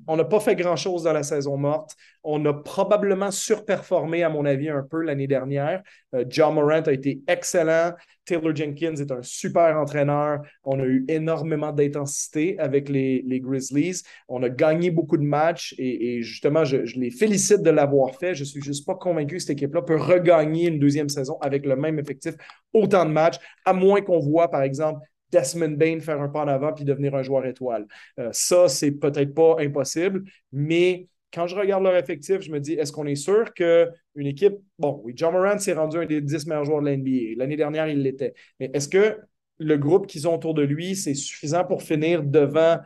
on n'a pas fait grand-chose dans la saison morte. On a probablement surperformé, à mon avis, un peu l'année dernière. Euh, John Morant a été excellent. Taylor Jenkins est un super entraîneur. On a eu énormément d'intensité avec les, Grizzlies. On a gagné beaucoup de matchs et, justement, je, les félicite de l'avoir fait. Je ne suis juste pas convaincu que cette équipe-là peut regagner une deuxième saison avec le même effectif, autant de matchs, à moins qu'on voit, par exemple, Desmond Bain faire un pas en avant puis devenir un joueur étoile. Euh, ça, c'est peut-être pas impossible, mais quand je regarde leur effectif, je me dis, est-ce qu'on est sûr qu'une équipe, bon, oui, John Morant s'est rendu un des 10 meilleurs joueurs de l'NBA. L'année dernière, il l'était. Mais est-ce que le groupe qu'ils ont autour de lui, c'est suffisant pour finir devant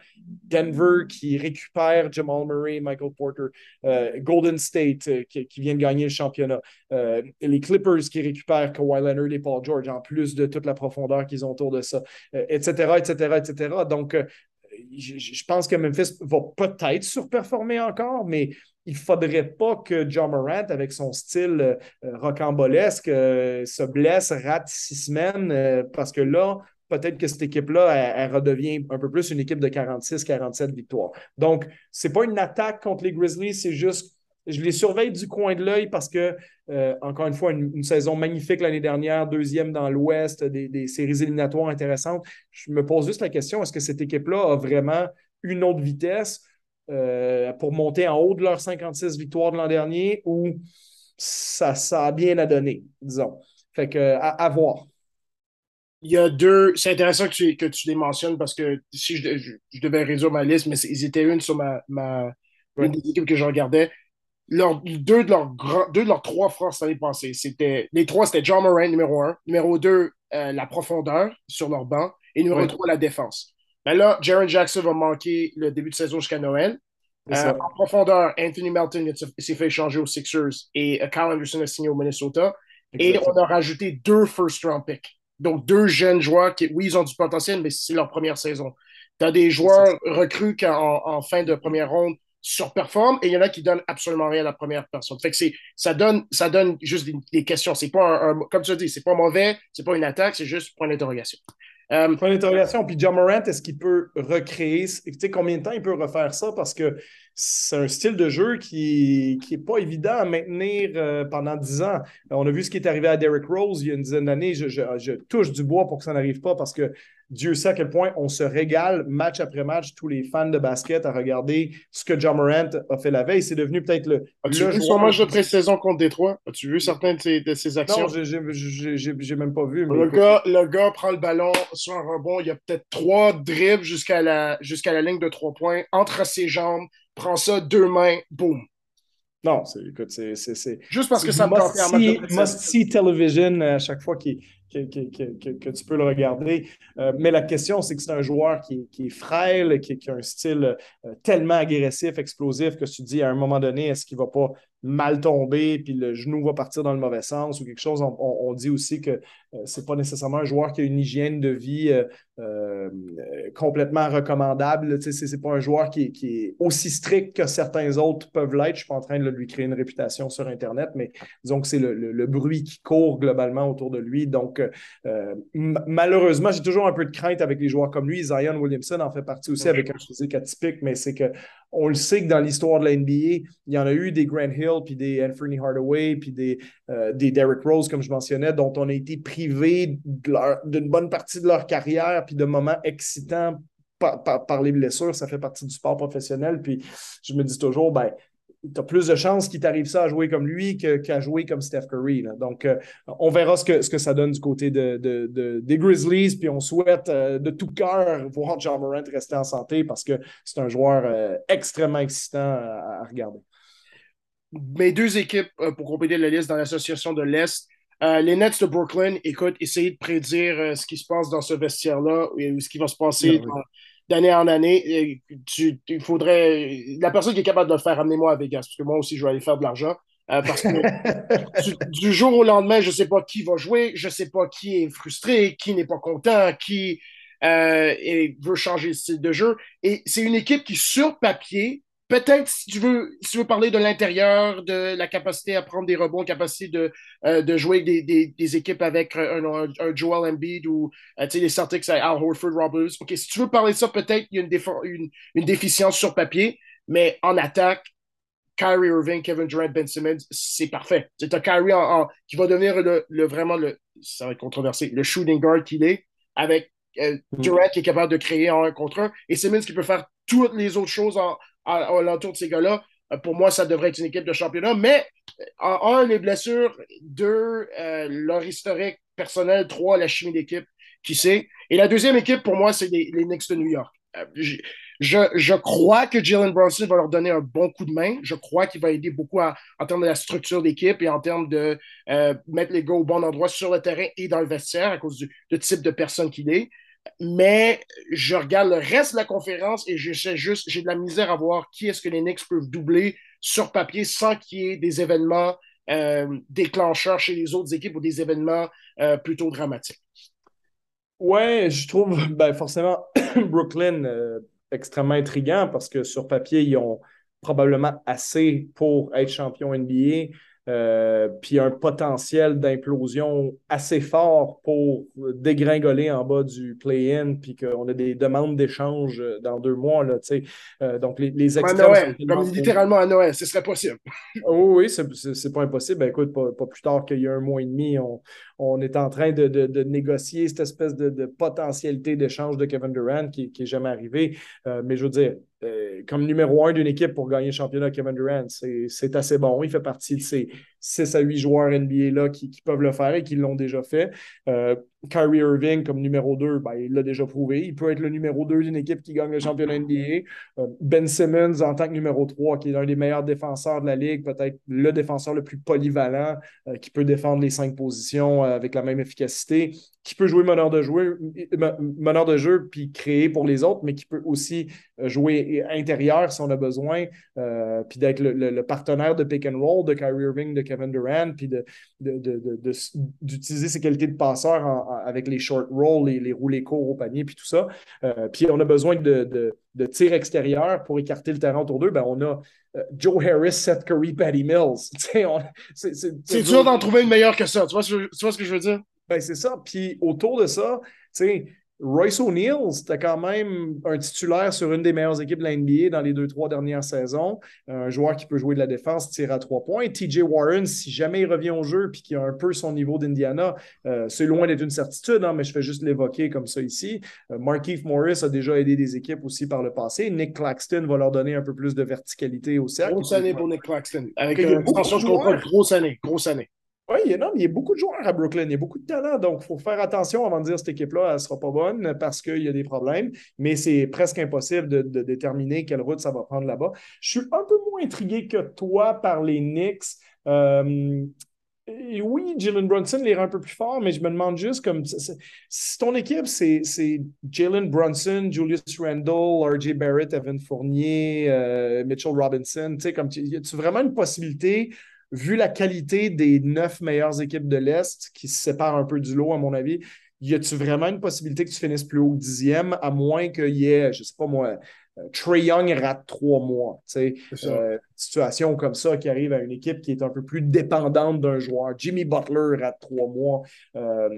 Denver qui récupère Jamal Murray, Michael Porter, euh, Golden State euh, qui, vient de gagner le championnat, euh, les Clippers qui récupèrent Kawhi Leonard et Paul George en plus de toute la profondeur qu'ils ont autour de ça, etc., etc., etc. Donc, je, pense que Memphis va peut-être surperformer encore, mais il ne faudrait pas que John Morant, avec son style euh, rocambolesque, euh, se blesse, rate six semaines, euh, parce que là, peut-être que cette équipe-là, elle, redevient un peu plus une équipe de 46-47 victoires. Donc, ce n'est pas une attaque contre les Grizzlies, c'est juste, je les surveille du coin de l'œil parce que, encore une fois, une, saison magnifique l'année dernière, deuxième dans l'Ouest, des, des séries éliminatoires intéressantes. Je me pose juste la question, est-ce que cette équipe-là a vraiment une autre vitesse? Euh, pour monter en haut de leurs 56 victoires de l'an dernier ou ça, ça a bien à donner, disons? Fait que, à, voir. Il y a deux. C'est intéressant que tu, que tu les mentionnes parce que si je, devais réduire ma liste, mais ils étaient une sur ma, ma une des équipes que je regardais. Deux, de leurs deux de leurs trois forces l'année passée, c'était. Les trois, c'était John Moran, numéro un. Numéro deux, euh, la profondeur sur leur banc. Et numéro trois, la défense. Ben là, Jaron Jackson va manquer le début de saison jusqu'à Noël. Euh, en profondeur, Anthony Melton s'est fait échanger aux Sixers et euh, Kyle Anderson a signé au Minnesota. Et on a rajouté deux first round picks. Donc, deux jeunes joueurs qui, oui, ils ont du potentiel, mais c'est leur première saison. Tu as des joueurs recrues qui, en, fin de première ronde, surperforment et il y en a qui donnent absolument rien à la première personne. Fait que ça donne, ça donne juste des, questions. C'est pas un, comme tu c'est pas mauvais, c'est pas une attaque, c'est juste point d'interrogation. Euh, Point d'interrogation. Puis John Morant, est-ce qu'il peut recréer, tu sais, combien de temps il peut refaire ça? Parce que c'est un style de jeu qui n'est pas évident à maintenir euh, pendant dix ans. On a vu ce qui est arrivé à Derrick Rose il y a une dizaine d'années. je, touche du bois pour que ça n'arrive pas parce que Dieu sait à quel point on se régale match après match, tous les fans de basket, à regarder ce que John Morant a fait la veille. C'est devenu peut-être le. As-tu vu son match de pré-saison contre Détroit? As-tu vu certaines de ses, actions? Non, j'ai même pas vu. le, gars, le gars prend le ballon sur un rebond. Il y a peut-être trois dribbles jusqu'à la, jusqu'à la ligne de trois points, entre ses jambes, prend ça deux mains, boum. Non, écoute, c'est. Juste parce que ça me must, see, must see television à chaque fois qu'il que, tu peux le regarder. Euh, mais la question, c'est que c'est un joueur qui, est frêle, qui, a un style euh, tellement agressif, explosif, que tu te dis à un moment donné, est-ce qu'il ne va pas mal tomber, puis le genou va partir dans le mauvais sens ou quelque chose? On, dit aussi que c'est pas nécessairement un joueur qui a une hygiène de vie euh, euh, complètement recommandable. Ce n'est pas un joueur qui, est aussi strict que certains autres peuvent l'être. Je ne suis pas en train de lui créer une réputation sur Internet, mais disons que c'est le, bruit qui court globalement autour de lui. Donc, malheureusement, j'ai toujours un peu de crainte avec les joueurs comme lui. Zion Williamson en fait partie aussi avec un physique atypique, mais c'est que on le sait que dans l'histoire de la NBA, il y en a eu des Grant Hill, puis des Anthony Hardaway, puis des, euh, des Derrick Rose, comme je mentionnais, dont on a été d'une bonne partie de leur carrière, puis de moments excitants par, les blessures. Ça fait partie du sport professionnel. Puis je me dis toujours, ben, tu as plus de chances qu'il t'arrive ça à jouer comme lui qu'à jouer comme Steph Curry. Donc, euh, on verra ce que, ce que ça donne du côté de, des Grizzlies. Puis on souhaite euh, de tout cœur voir John Morant rester en santé parce que c'est un joueur euh, extrêmement excitant à, regarder. Mes deux équipes pour compléter la liste dans l'association de l'Est. Les Nets de Brooklyn, écoute, essayez de prédire ce qui se passe dans ce vestiaire-là et ce qui va se passer d'année en année, tu, il faudrait. La personne qui est capable de le faire, amenez-moi à Vegas, parce que moi aussi, je vais aller faire de l'argent. Euh, parce que du, jour au lendemain, je ne sais pas qui va jouer, je ne sais pas qui est frustré, qui n'est pas content, qui euh, veut changer de style de jeu. Et c'est une équipe qui, sur papier, peut-être si tu veux, si tu veux parler de l'intérieur, de la capacité à prendre des rebonds, capacité de, euh, de jouer des, des, des, équipes avec un, un, Joel Embiid ou euh, les Celtics Al Horford, Roberts. OK, si tu veux parler de ça, peut-être il y a une, une, une, déficience sur papier, mais en attaque, Kyrie Irving, Kevin Durant, Ben Simmons, c'est parfait. C'est un Kyrie en, qui va devenir le, le, vraiment le, ça va être controversé, le shooting guard qu'il est, avec euh, mm. Durant qui est capable de créer en un contre un, et Simmons qui peut faire toutes les autres choses en, à, l'entour de ces gars-là. Euh, pour moi, ça devrait être une équipe de championnat. Mais, en un, les blessures. Deux, euh, leur historique personnel. Trois, la chimie d'équipe. Qui sait? Et la deuxième équipe, pour moi, c'est les, Knicks de New York. Euh, je, crois que Jalen Bronson va leur donner un bon coup de main. Je crois qu'il va aider beaucoup en termes de la structure d'équipe et en termes de mettre les gars au bon endroit sur le terrain et dans le vestiaire à cause du type de personne qu'il est mais je regarde le reste de la conférence et j'essaie juste, j'ai de la misère à voir qui est-ce que les Knicks peuvent doubler sur papier sans qu'il y ait des événements euh, déclencheurs chez les autres équipes ou des événements euh, plutôt dramatiques. Ouais, je trouve ben, forcément Brooklyn euh, extrêmement intriguant parce que sur papier, ils ont probablement assez pour être champion NBA. Euh, puis un potentiel d'implosion assez fort pour dégringoler en bas du play-in, puis qu'on a des demandes d'échange dans deux mois. Là, euh, donc, les, les extrêmes. comme littéralement à Noël, ce serait possible. oh, oui, c'est pas impossible. Ben, écoute, pas, pas, plus tard qu'il y a un mois et demi, on, on est en train de, négocier cette espèce de, potentialité d'échange de Kevin Durant qui n'est jamais arrivé. Euh, mais je veux dire, euh, comme numéro un d'une équipe pour gagner le championnat, Kevin Durant, c'est assez bon. Il fait partie de ces 6 à 8 joueurs NBA-là qui, peuvent le faire et qui l'ont déjà fait. Euh, Kyrie Irving comme numéro 2, ben, il l'a déjà prouvé. Il peut être le numéro 2 d'une équipe qui gagne le championnat NBA. Euh, ben Simmons en tant que numéro 3, qui est l'un des meilleurs défenseurs de la Ligue, peut-être le défenseur le plus polyvalent, qui peut défendre les cinq positions avec la même efficacité qui peut jouer meneur de jeu, meneur de jeu puis créer pour les autres, mais qui peut aussi euh, jouer intérieur si on a besoin, euh, puis d'être le, partenaire de pick and roll de Kyrie Irving, de Kevin Durant, puis d'utiliser de, ses qualités de passeur avec les short rolls, les, les roulés courts au panier, puis tout ça. Euh, puis on a besoin de, de tir extérieur pour écarter le terrain autour d'eux. Ben on a Joe Harris, Seth Curry, Patty Mills. C'est dur d'en trouver une meilleure que ça. Tu vois, tu vois ce que je veux dire? Ben, c'est ça. Puis autour de ça, tu sais, Royce O'Neal, c'était quand même un titulaire sur une des meilleures équipes de la NBA dans les deux, trois dernières saisons. Un joueur qui peut jouer de la défense, tirer à trois points. TJ Warren, si jamais il revient au jeu puis qu'il a un peu son niveau d'Indiana, euh, c'est loin d'être une certitude, hein, mais je fais juste l'évoquer comme ça ici. Euh, Markeith Morris a déjà aidé des équipes aussi par le passé. Nick Claxton va leur donner un peu plus de verticalité au cercle. Grosse année pour Nick Claxton. Avec une extension de contrat, grosse année, grosse année. Oui, il y, a, il y a beaucoup de joueurs à Brooklyn, il y a beaucoup de talent, donc il faut faire attention avant de dire que cette équipe-là, ne sera pas bonne parce qu'il y a des problèmes, mais c'est presque impossible de, déterminer quelle route ça va prendre là-bas. Je suis un peu moins intrigué que toi par les Knicks. Euh, oui, Jalen Brunson les un peu plus forts, mais je me demande juste comme si ton équipe, c'est Jalen Brunson, Julius Randle, RJ Barrett, Evan Fournier, euh, Mitchell Robinson, tu sais, comme tu, as-tu vraiment une possibilité, vu la qualité des neuf meilleures équipes de l'Est qui se séparent un peu du lot, à mon avis, y a-tu vraiment une possibilité que tu finisses plus haut que dixième, à moins qu'il y ait, je sais pas moi, euh, Trey Young rate trois mois. Euh, situation comme ça qui arrive à une équipe qui est un peu plus dépendante d'un joueur. Jimmy Butler rate trois mois. Euh,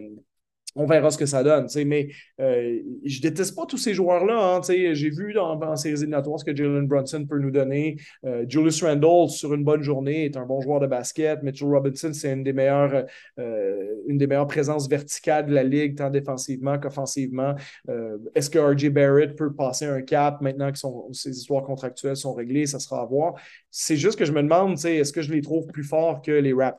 on verra ce que ça donne. Mais euh, je déteste pas tous ces joueurs-là. Hein, J'ai vu dans, ces éliminatoires ce que Jalen Brunson peut nous donner. Euh, Julius Randle, sur une bonne journée, est un bon joueur de basket. Mitchell Robinson, c'est une des meilleures euh, une des meilleures présences verticales de la Ligue, tant défensivement qu'offensivement. Euh, est-ce que RJ Barrett peut passer un cap maintenant que ses histoires contractuelles sont réglées? Ça sera à voir. C'est juste que je me demande, est-ce que je les trouve plus forts que les Raptors?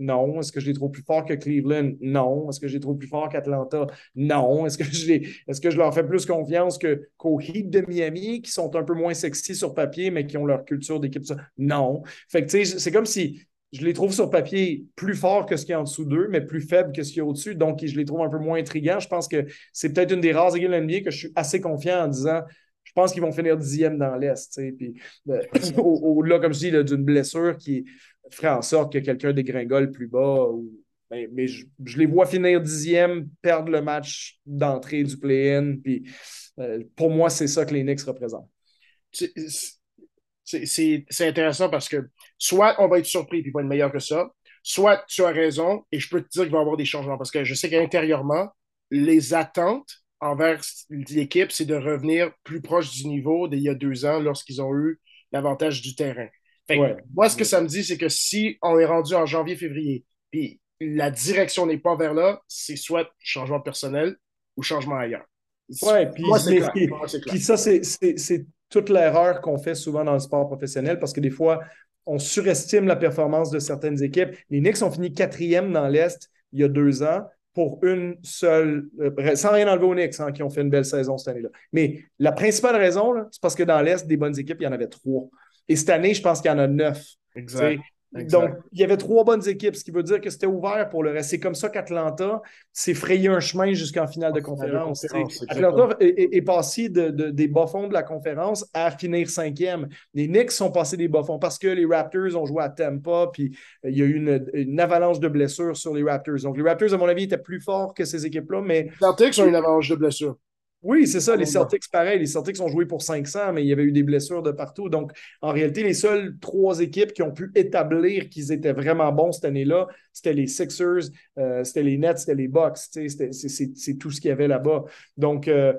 non. Est-ce que je les trouve plus forts que Cleveland? Non. Est-ce que je les trouve plus forts qu'Atlanta? Non. Est-ce que, je est-ce que je leur fais plus confiance que, qu'aux Heat de Miami, qui sont un peu moins sexy sur papier, mais qui ont leur culture d'équipe? Non. Fait que, c'est comme si je les trouve sur papier plus forts que ce qu'il y a en dessous d'eux, mais plus faibles que ce qu'il y a au-dessus. Donc, je les trouve un peu moins intrigants. Je pense que c'est peut-être une des rares équipes de NBA que je suis assez confiant en disant je pense qu'ils vont finir dixième dans l'Est. Puis, euh, au-delà, comme je dis, d'une blessure qui ferait en sorte que quelqu'un dégringole plus bas. Mais, je, les vois finir dixième, perdre le match d'entrée du play-in. Puis, euh, pour moi, c'est ça que les Knicks représentent. C'est intéressant parce que soit on va être surpris et pas être meilleur que ça, soit tu as raison et je peux te dire qu'il va y avoir des changements parce que je sais qu'intérieurement, les attentes envers l'équipe, c'est de revenir plus proche du niveau d'il y a deux ans lorsqu'ils ont eu l'avantage du terrain. Moi, ce que ça me dit, c'est que si on est rendu en janvier-février, puis la direction n'est pas vers là, c'est soit changement personnel ou changement ailleurs. Oui, puis Puis ça, c'est toute l'erreur qu'on fait souvent dans le sport professionnel parce que des fois, on surestime la performance de certaines équipes. Les Knicks ont fini quatrième dans l'Est il y a deux ans pour une seule, euh, sans rien enlever aux Knicks, hein, qui ont fait une belle saison cette année-là. Mais la principale raison, c'est parce que dans l'Est, des bonnes équipes, il y en avait trois. Et cette année, je pense qu'il y en a neuf. Exact. Donc, il y avait trois bonnes équipes, ce qui veut dire que c'était ouvert pour le reste. C'est comme ça qu'Atlanta s'est frayé un chemin jusqu'en finale de conférence. Atlanta est, passé de, des bas-fonds de la conférence à finir cinquième. Les Knicks sont passés des bas-fonds parce que les Raptors ont joué à Tampa, puis euh, il y a eu une, avalanche de blessures sur les Raptors. Donc, les Raptors, à mon avis, étaient plus forts que ces équipes-là, mais... Les Celtics ont une avalanche de blessures. Oui, c'est ça. Les Celtics, pareil. Les Celtics ont joué pour 500, mais il y avait eu des blessures de partout. Donc, en réalité, les seules trois équipes qui ont pu établir qu'ils étaient vraiment bons cette année-là, c'était les Sixers, euh, c'était les Nets, c'était les Bucks. C'est tout ce qu'il y avait là-bas. Donc, euh,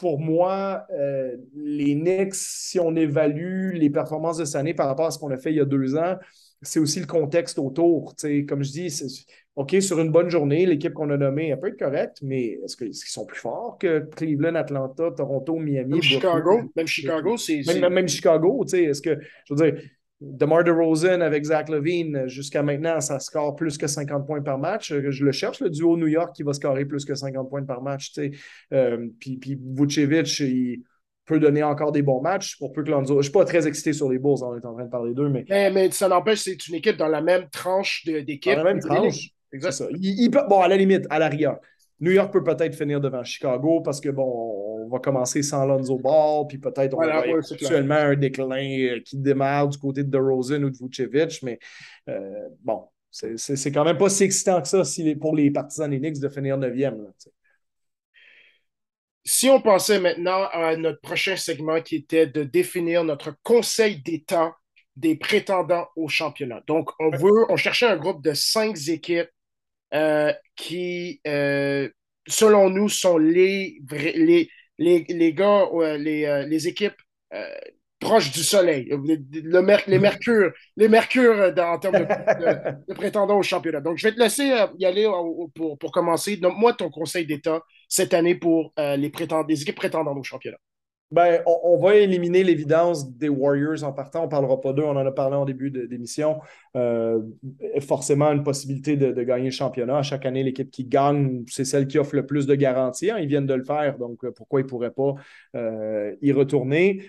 pour moi, euh, les Knicks, si on évalue les performances de cette année par rapport à ce qu'on a fait il y a deux ans, c'est aussi le contexte autour. Comme je dis, OK, sur une bonne journée, l'équipe qu'on a nommée, elle peut être correcte, mais est-ce qu'ils sont plus forts que Cleveland, Atlanta, Toronto, Miami? Même Chicago. Même Chicago, c'est. Même, même, Chicago, tu sais, est-ce que, je veux dire, DeMar DeRozan avec Zach Levine, jusqu'à maintenant, ça score plus que 50 points par match. Je le cherche, le duo New York qui va scorer plus que 50 points par match. Tu sais. Euh, puis, puis Vucevic, il peut donner encore des bons matchs pour peu que Lonzo. Je ne suis pas très excité sur les Bulls, on est en train de parler d'eux, mais. Mais, ça n'empêche, c'est une équipe dans la même tranche d'équipe. Dans la même tranche. Exact. Ça. Il, peut, bon, à la limite, à l'arrière. New York peut peut-être finir devant Chicago parce que, bon, on va commencer sans Lonzo Ball, puis peut-être on va actuellement un déclin euh, qui démarre du côté de DeRozan ou de Vucevic, mais euh, bon, c'est quand même pas si excitant que ça si pour les partisans des Knicks de finir 9e. Si on pensait maintenant à notre prochain segment qui était de définir notre conseil d'État des prétendants au championnat. Donc, on veut, on cherchait un groupe de cinq équipes euh, qui, euh, selon nous, sont les, les, les, les gars, les, euh, les équipes proches du soleil, le, les mercures, les mercures en termes de, prétendants au championnat. Donc, je vais te laisser y aller pour, pour commencer. Donc, moi, ton conseil d'État cette année pour les, les équipes prétendantes au championnat. Ben, on, va éliminer l'évidence des Warriors en partant. On ne parlera pas d'eux, on en a parlé en début d'émission. Euh, forcément, une possibilité de, gagner le championnat. À chaque année, l'équipe qui gagne, c'est celle qui offre le plus de garanties. Hein. Ils viennent de le faire, donc euh, pourquoi ils ne pourraient pas euh, y retourner?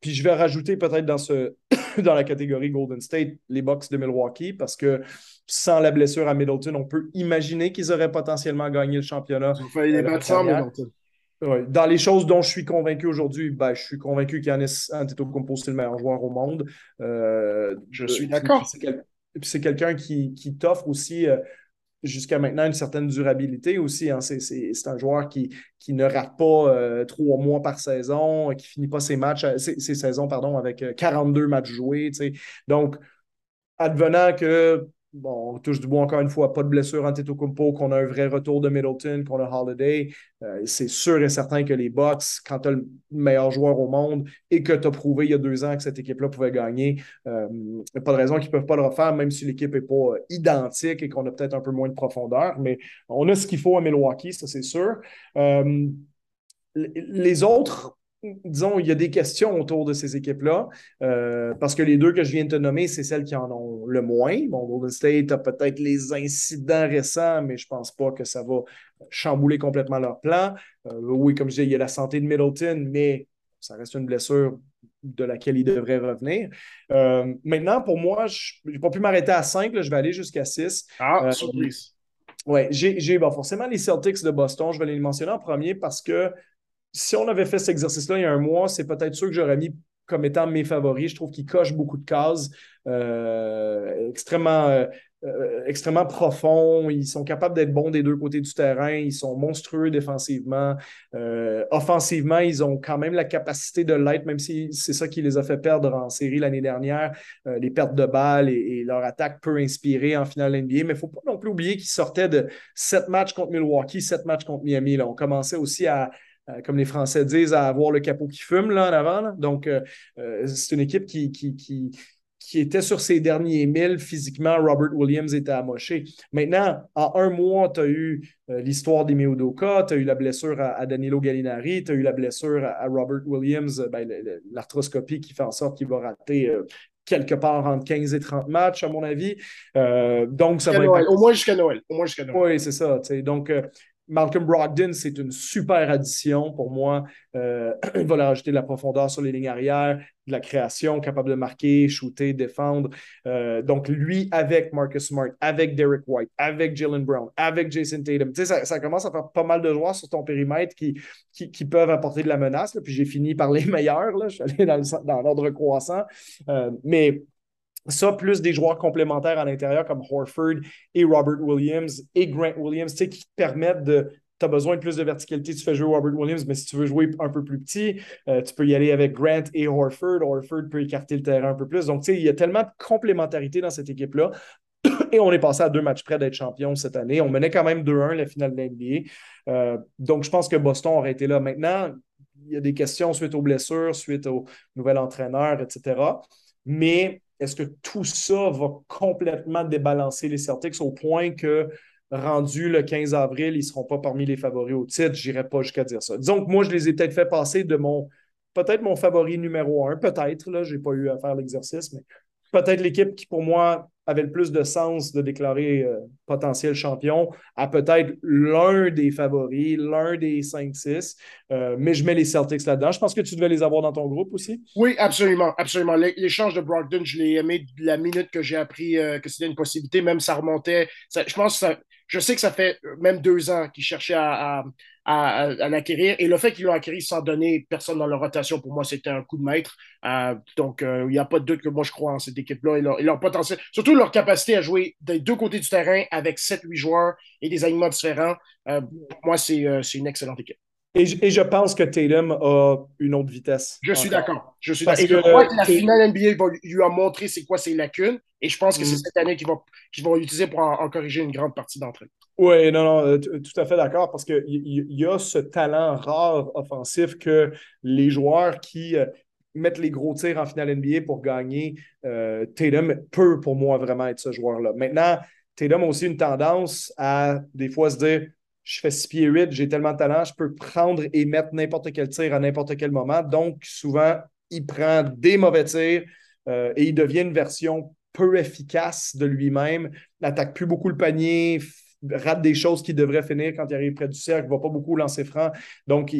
puis je vais rajouter peut-être dans, ce, dans la catégorie Golden State les Bucks de Milwaukee, parce que sans la blessure à Middleton, on peut imaginer qu'ils auraient potentiellement gagné le championnat. Ils ont les battre sans Middleton. Dans les choses dont je suis convaincu aujourd'hui, ben, je suis convaincu qu'Yanis Antetokounmpo, c'est le meilleur joueur au monde. Euh, je suis d'accord. C'est quelqu'un qui, qui t'offre aussi, euh, jusqu'à maintenant, une certaine durabilité aussi. Hein. C'est un joueur qui, qui ne rate pas euh, trois mois par saison, qui finit pas ses matchs, ses, saisons pardon, avec 42 matchs joués. Donc, advenant que bon, on touche du bois encore une fois, pas de blessure en Kumpo, qu'on a un vrai retour de Middleton, qu'on a Holiday. Euh, c'est sûr et certain que les Bucks, quand tu as le meilleur joueur au monde et que tu as prouvé il y a deux ans que cette équipe-là pouvait gagner, il euh, pas de raison qu'ils ne peuvent pas le refaire, même si l'équipe n'est pas identique et qu'on a peut-être un peu moins de profondeur. Mais on a ce qu'il faut à Milwaukee, ça c'est sûr. Euh, les autres, disons, il y a des questions autour de ces équipes-là, euh, parce que les deux que je viens de te nommer, c'est celles qui en ont le moins. Bon, Golden State a peut-être les incidents récents, mais je ne pense pas que ça va chambouler complètement leur plan. Euh, oui, comme je disais, il y a la santé de Middleton, mais ça reste une blessure de laquelle il devrait revenir. Euh, maintenant, pour moi, je n'ai pas pu m'arrêter à 5, je vais aller jusqu'à 6. Ah, surprise. Oui, j'ai forcément les Celtics de Boston, je vais les mentionner en premier parce que si on avait fait cet exercice-là il y a un mois, c'est peut-être sûr que j'aurais mis comme étant mes favoris. Je trouve qu'ils cochent beaucoup de cases, euh, extrêmement, euh, euh, extrêmement profonds. Ils sont capables d'être bons des deux côtés du terrain. Ils sont monstrueux défensivement. offensivement, ils ont quand même la capacité de l'être, même si c'est ça qui les a fait perdre en série l'année dernière. les pertes de balles et, leur attaque peut inspirer en finale NBA. Mais il ne faut pas non plus oublier qu'ils sortaient de sept matchs contre Milwaukee, sept matchs contre Miami. Là. On commençait aussi à euh, comme les Français disent, à avoir le capot qui fume là en avant. Donc, euh, euh, c'est une équipe qui, qui, qui, qui, était sur ses derniers milles. Physiquement, Robert Williams était amoché. Maintenant, en un mois, tu as eu l'histoire des Udoka, tu as eu la blessure à, Danilo Gallinari, tu as eu la blessure à, Robert Williams, ben, l'arthroscopie qui fait en sorte qu'il va rater quelque part entre 15 et 30 matchs, à mon avis. donc, ça va Au moins jusqu'à Noël. Au moins jusqu'à Noël. Oui, c'est ça. Donc, Malcolm Brogdon, c'est une super addition pour moi. Euh, il va leur ajouter de la profondeur sur les lignes arrière, de la création, capable de marquer, shooter, défendre. Euh, donc, lui, avec Marcus Smart, avec Derek White, avec Jalen Brown, avec Jason Tatum, tu sais, ça, commence à faire pas mal de joueurs sur ton périmètre qui, qui, peuvent apporter de la menace. Puis j'ai fini par les meilleurs. Là. Je suis allé dans l'ordre croissant. Euh, mais ça, plus des joueurs complémentaires à l'intérieur comme Horford et Robert Williams et Grant Williams, qui te permettent de. Tu as besoin de plus de verticalité, tu fais jouer Robert Williams, mais si tu veux jouer un peu plus petit, euh, tu peux y aller avec Grant et Horford. Horford peut écarter le terrain un peu plus. Donc, tu sais, il y a tellement de complémentarité dans cette équipe-là. Et on est passé à deux matchs près d'être champion cette année. On menait quand même 2-1 la finale de l'NBA. Euh, donc, je pense que Boston aurait été là. Maintenant, il y a des questions suite aux blessures, suite au nouvel entraîneur, etc. Mais est-ce que tout ça va complètement débalancer les Celtics au point que, rendu le 15 avril, ils ne seront pas parmi les favoris au titre? Je n'irai pas jusqu'à dire ça. Disons que moi, je les ai peut-être fait passer de mon, peut-être mon favori numéro un, peut-être, là, je n'ai pas eu à faire l'exercice, mais peut-être l'équipe qui, pour moi, avait le plus de sens de déclarer euh, potentiel champion à peut-être l'un des favoris, l'un des 5-6. Euh, mais je mets les Celtics là-dedans. Je pense que tu devais les avoir dans ton groupe aussi. Oui, absolument. absolument. L'échange de Brogdon, je l'ai aimé de la minute que j'ai appris euh, que c'était une possibilité. Même ça remontait. je pense que ça, je sais que ça fait même deux ans qu'ils cherchaient à, à, l'acquérir. Et le fait qu'ils l'ont acquis sans donner personne dans leur rotation, pour moi, c'était un coup de maître. Euh, donc, euh, il n'y a pas de doute que moi, je crois en cette équipe-là et leur, potentiel. Surtout leur capacité à jouer des deux côtés du terrain avec 7-8 joueurs et des alignements différents. Euh, pour moi, c'est une excellente équipe. Et je, pense que Tatum a une autre vitesse. Je suis d'accord. Je suis d'accord. je crois que la finale NBA lui a montré c'est quoi ses lacunes. Et je pense que c'est mm. cette année qu'ils vont, vont utiliser pour en, corriger une grande partie d'entre elles. Oui, non, non, euh, tout à fait d'accord. Parce qu'il y, a ce talent rare offensif que les joueurs qui euh, mettent les gros tirs en finale NBA pour gagner, euh, Tatum peut pour moi vraiment être ce joueur-là. Maintenant, Tatum a aussi une tendance à des fois se dire je fais 6 pieds 8, j'ai tellement de talent, je peux prendre et mettre n'importe quel tir à n'importe quel moment. Donc, souvent, il prend des mauvais tirs euh, et il devient une version peu efficace de lui-même, n'attaque plus beaucoup le panier, rate des choses qui devraient finir quand il arrive près du cercle, ne va pas beaucoup lancer franc. Donc,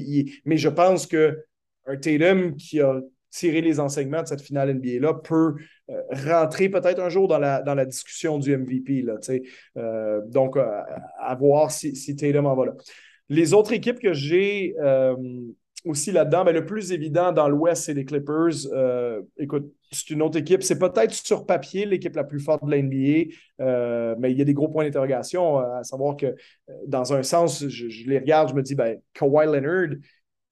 mais je pense que un Tatum qui a tiré les enseignements de cette finale NBA-là peut euh, rentrer peut-être un jour dans la, dans la discussion du MVP. Là, euh, donc, à voir si, si Tatum en va là. Les autres équipes que j'ai aussi là-dedans, mais le plus évident dans l'Ouest, c'est les Clippers. Euh, écoute, c'est une autre équipe. C'est peut-être sur papier l'équipe la plus forte de la NBA, euh, mais il y a des gros points d'interrogation, euh, à savoir que dans un sens, je, les regarde, je me dis, ben, Kawhi Leonard,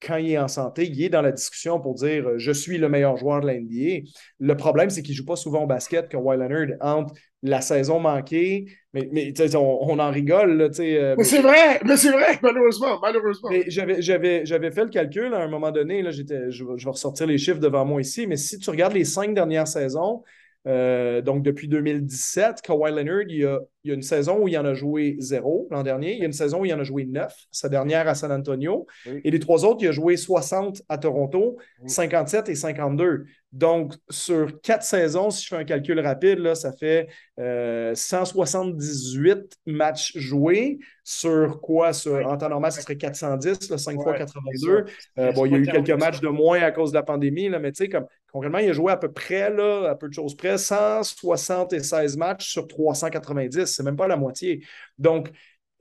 quand il est en santé, il est dans la discussion pour dire je suis le meilleur joueur de la NBA. Le problème, c'est qu'il ne joue pas souvent au basket, Kawhi Leonard, entre la saison manquée. Mais, mais on, en rigole. Là, euh, mais, c'est vrai, mais c'est vrai, malheureusement. malheureusement. J'avais, fait le calcul à un moment donné. Là, je, je vais ressortir les chiffres devant moi ici. Mais si tu regardes les cinq dernières saisons, euh, donc, depuis 2017, Kawhi Leonard, il a, il a, une saison où il en a joué zéro l'an dernier. Il y a une saison où il en a joué neuf, sa dernière à San Antonio. Et les trois autres, il a joué 60 à Toronto, 57 et 52. Donc, sur quatre saisons, si je fais un calcul rapide, là, ça fait 178 euh, matchs joués sur quoi? Sur, En temps normal, ce serait 410, là, 5 fois 82. Euh, bon, il y a eu quelques matchs de moins à cause de la pandémie, là, mais tu sais, comme concrètement, il a joué à peu près, là, à peu de choses près, 176 matchs sur 390. C'est même pas la moitié. Donc,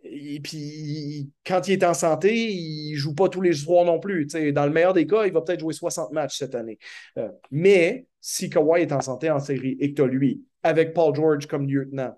quand il est en santé, il ne joue pas tous les soirs non plus. dans le meilleur des cas, il va peut-être jouer 60 matchs cette année. Euh, mais si Kawhi est en santé en série et que tu as lui, avec Paul George comme lieutenant,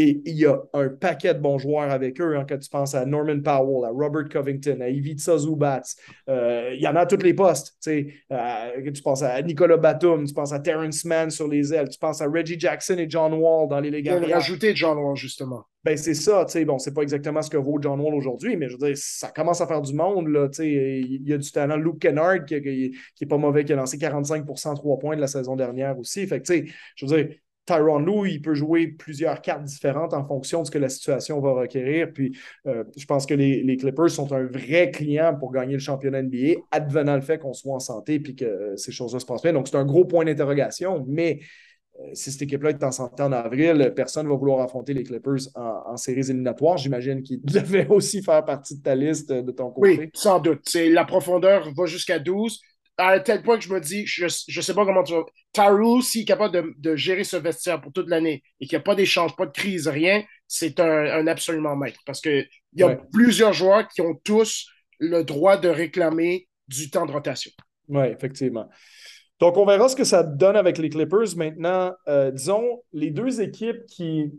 et il y a un paquet de bons joueurs avec eux, hein, quand tu penses à Norman Powell, à Robert Covington, à Ivica Zubats. Euh, il y en a à tous les postes. Tu, euh, tu penses à Nicolas Batum, tu penses à Terrence Mann sur les ailes, tu penses à Reggie Jackson et John Wall dans les légales. Il a rajouté John Wall, justement. Ben, c'est ça, tu sais, bon, c'est pas exactement ce que vaut John Wall aujourd'hui, mais je veux dire, ça commence à faire du monde, là, tu sais, il y a du talent. Luke Kennard, qui, qui, qui, est pas mauvais, qui a lancé 45% 3 points de la saison dernière aussi, fait que, tu sais, je veux dire, Tyron Lou, il peut jouer plusieurs cartes différentes en fonction de ce que la situation va requérir. Puis euh, je pense que les, Clippers sont un vrai client pour gagner le championnat NBA, advenant le fait qu'on soit en santé et que ces choses-là se passent bien. Donc c'est un gros point d'interrogation, mais euh, si cette équipe-là est en santé en avril, personne ne va vouloir affronter les Clippers en, séries éliminatoires. J'imagine qu'ils devaient aussi faire partie de ta liste de ton côté. Oui, sans doute. La profondeur va jusqu'à 12 à tel point que je me dis, je ne sais pas comment tu vas. Taru, s'il est capable de, gérer ce vestiaire pour toute l'année et qu'il n'y a pas d'échange, pas de crise, rien, c'est un, absolument maître. Parce qu'il y a plusieurs joueurs qui ont tous le droit de réclamer du temps de rotation. Oui, effectivement. Donc, on verra ce que ça donne avec les Clippers. Maintenant, euh, disons, les deux équipes qui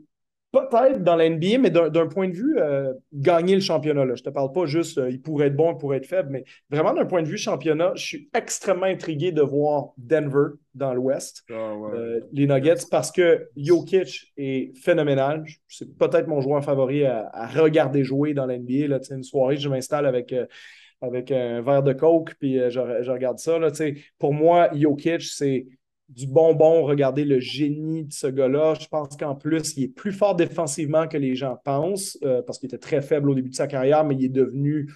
Peut-être dans la NBA, mais d'un point de vue euh, gagner le championnat. Là. Je ne te parle pas juste euh, il pourrait être bon, il pourrait être faible, mais vraiment d'un point de vue championnat, je suis extrêmement intrigué de voir Denver dans l'Ouest, ah, euh, les Nuggets, parce que Jokic est phénoménal. C'est peut-être mon joueur favori à, regarder jouer dans la NBA. Là. Une soirée, je m'installe avec avec un verre de coke, puis je, je, regarde ça. Là, pour moi, Jokic, c'est du bonbon, regardez le génie de ce gars-là. Je pense qu'en plus, il est plus fort défensivement que les gens pensent, euh, parce qu'il était très faible au début de sa carrière, mais il est devenu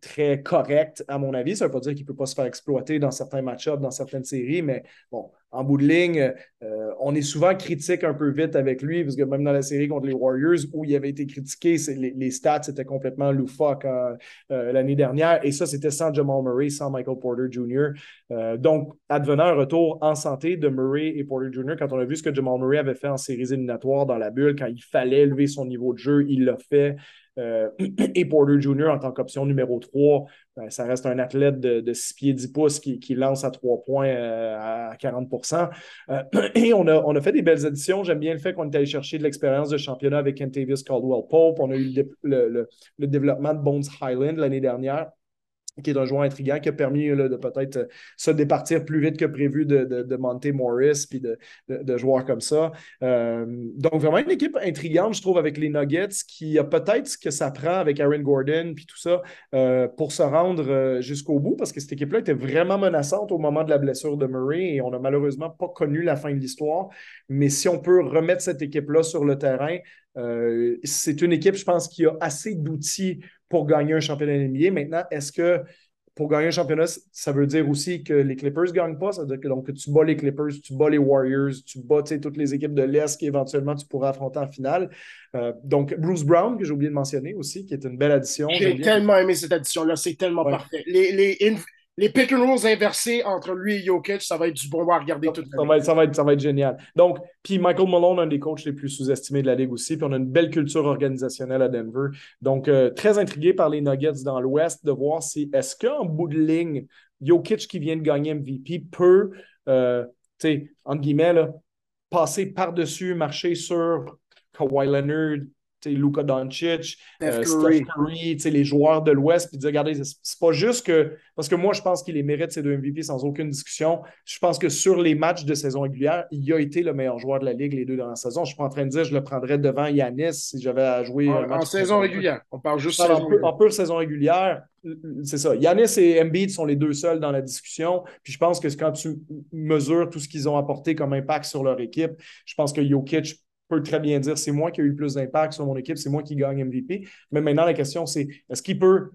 très correct, à mon avis. Ça ne veut pas dire qu'il ne peut pas se faire exploiter dans certains match-ups, dans certaines séries, mais bon, en bout de ligne, euh, on est souvent critique un peu vite avec lui, parce que même dans la série contre les Warriors, où il avait été critiqué, les, stats étaient complètement loufoques euh, l'année dernière, et ça, c'était sans Jamal Murray, sans Michael Porter Jr. donc, advenant un retour en santé de Murray et Porter Jr., quand on a vu ce que Jamal Murray avait fait en séries éliminatoires dans la bulle, quand il fallait élever son niveau de jeu, il l'a fait. Euh, et Porter Jr. en tant qu'option numéro 3, ben, ça reste un athlète de, 6 pieds 10 pouces qui, lance à 3 points euh, à 40% euh, Et on a, on a fait des belles éditions. J'aime bien le fait qu'on est allé chercher de l'expérience de championnat avec Kentavious Caldwell Pope. On a eu le, le développement de Bones Highland l'année dernière. Qui est un joueur intriguant qui a permis de peut-être euh, se départir plus vite que prévu de, de, Monte Morris puis de, de, joueurs comme ça. Euh, donc, vraiment une équipe intrigante, je trouve, avec les Nuggets qui a peut-être ce que ça prend avec Aaron Gordon puis tout ça euh, pour se rendre jusqu'au bout parce que cette équipe-là était vraiment menaçante au moment de la blessure de Murray et on n'a malheureusement pas connu la fin de l'histoire. Mais si on peut remettre cette équipe-là sur le terrain, c'est une équipe, je pense, qui a assez d'outils pour gagner un championnat NBA. Maintenant, est-ce que pour gagner un championnat, ça veut dire aussi que les Clippers ne gagnent pas? Ça veut dire que, donc, que tu bats les Clippers, tu bats les Warriors, tu bats toutes les équipes de l'Est qu'éventuellement tu pourras affronter en finale. Euh, donc, Bruce Brown, que j'ai oublié de mentionner aussi, qui est une belle addition. J'ai tellement aimé cette addition-là, c'est tellement parfait. Les, les, les pick and rolls inversés entre lui et Jokic, ça va être du bon à regarder toute ça, va être, ça, va être, ça va être génial. Donc, puis Michael Malone, un des coachs les plus sous-estimés de la Ligue aussi. Puis on a une belle culture organisationnelle à Denver. Donc, euh, très intrigué par les Nuggets dans l'Ouest de voir si est-ce qu'en bout de ligne, Jokic qui vient de gagner MVP peut, euh, tu sais, entre guillemets, là, passer par-dessus, marcher sur Kawhi Leonard, Luka Doncic, Steph euh, Curry, les joueurs de l'Ouest, puis dire, regardez, c'est pas juste que. Parce que moi, je pense qu'il les mérite, ces deux MVP, sans aucune discussion. Je pense que sur les matchs de saison régulière, il a été le meilleur joueur de la Ligue les deux dans la saison. Je suis pas en train de dire je le prendrais devant Yanis si j'avais à jouer. En, en saison régulière. On parle juste en, saison en pure saison régulière. C'est ça. Yanis et Embiid sont les deux seuls dans la discussion. Puis je pense que quand tu mesures tout ce qu'ils ont apporté comme impact sur leur équipe, je pense que Jokic peut très bien dire c'est moi qui ai eu le plus d'impact sur mon équipe, c'est moi qui gagne MVP. Mais maintenant, la question, c'est est-ce qu'il peut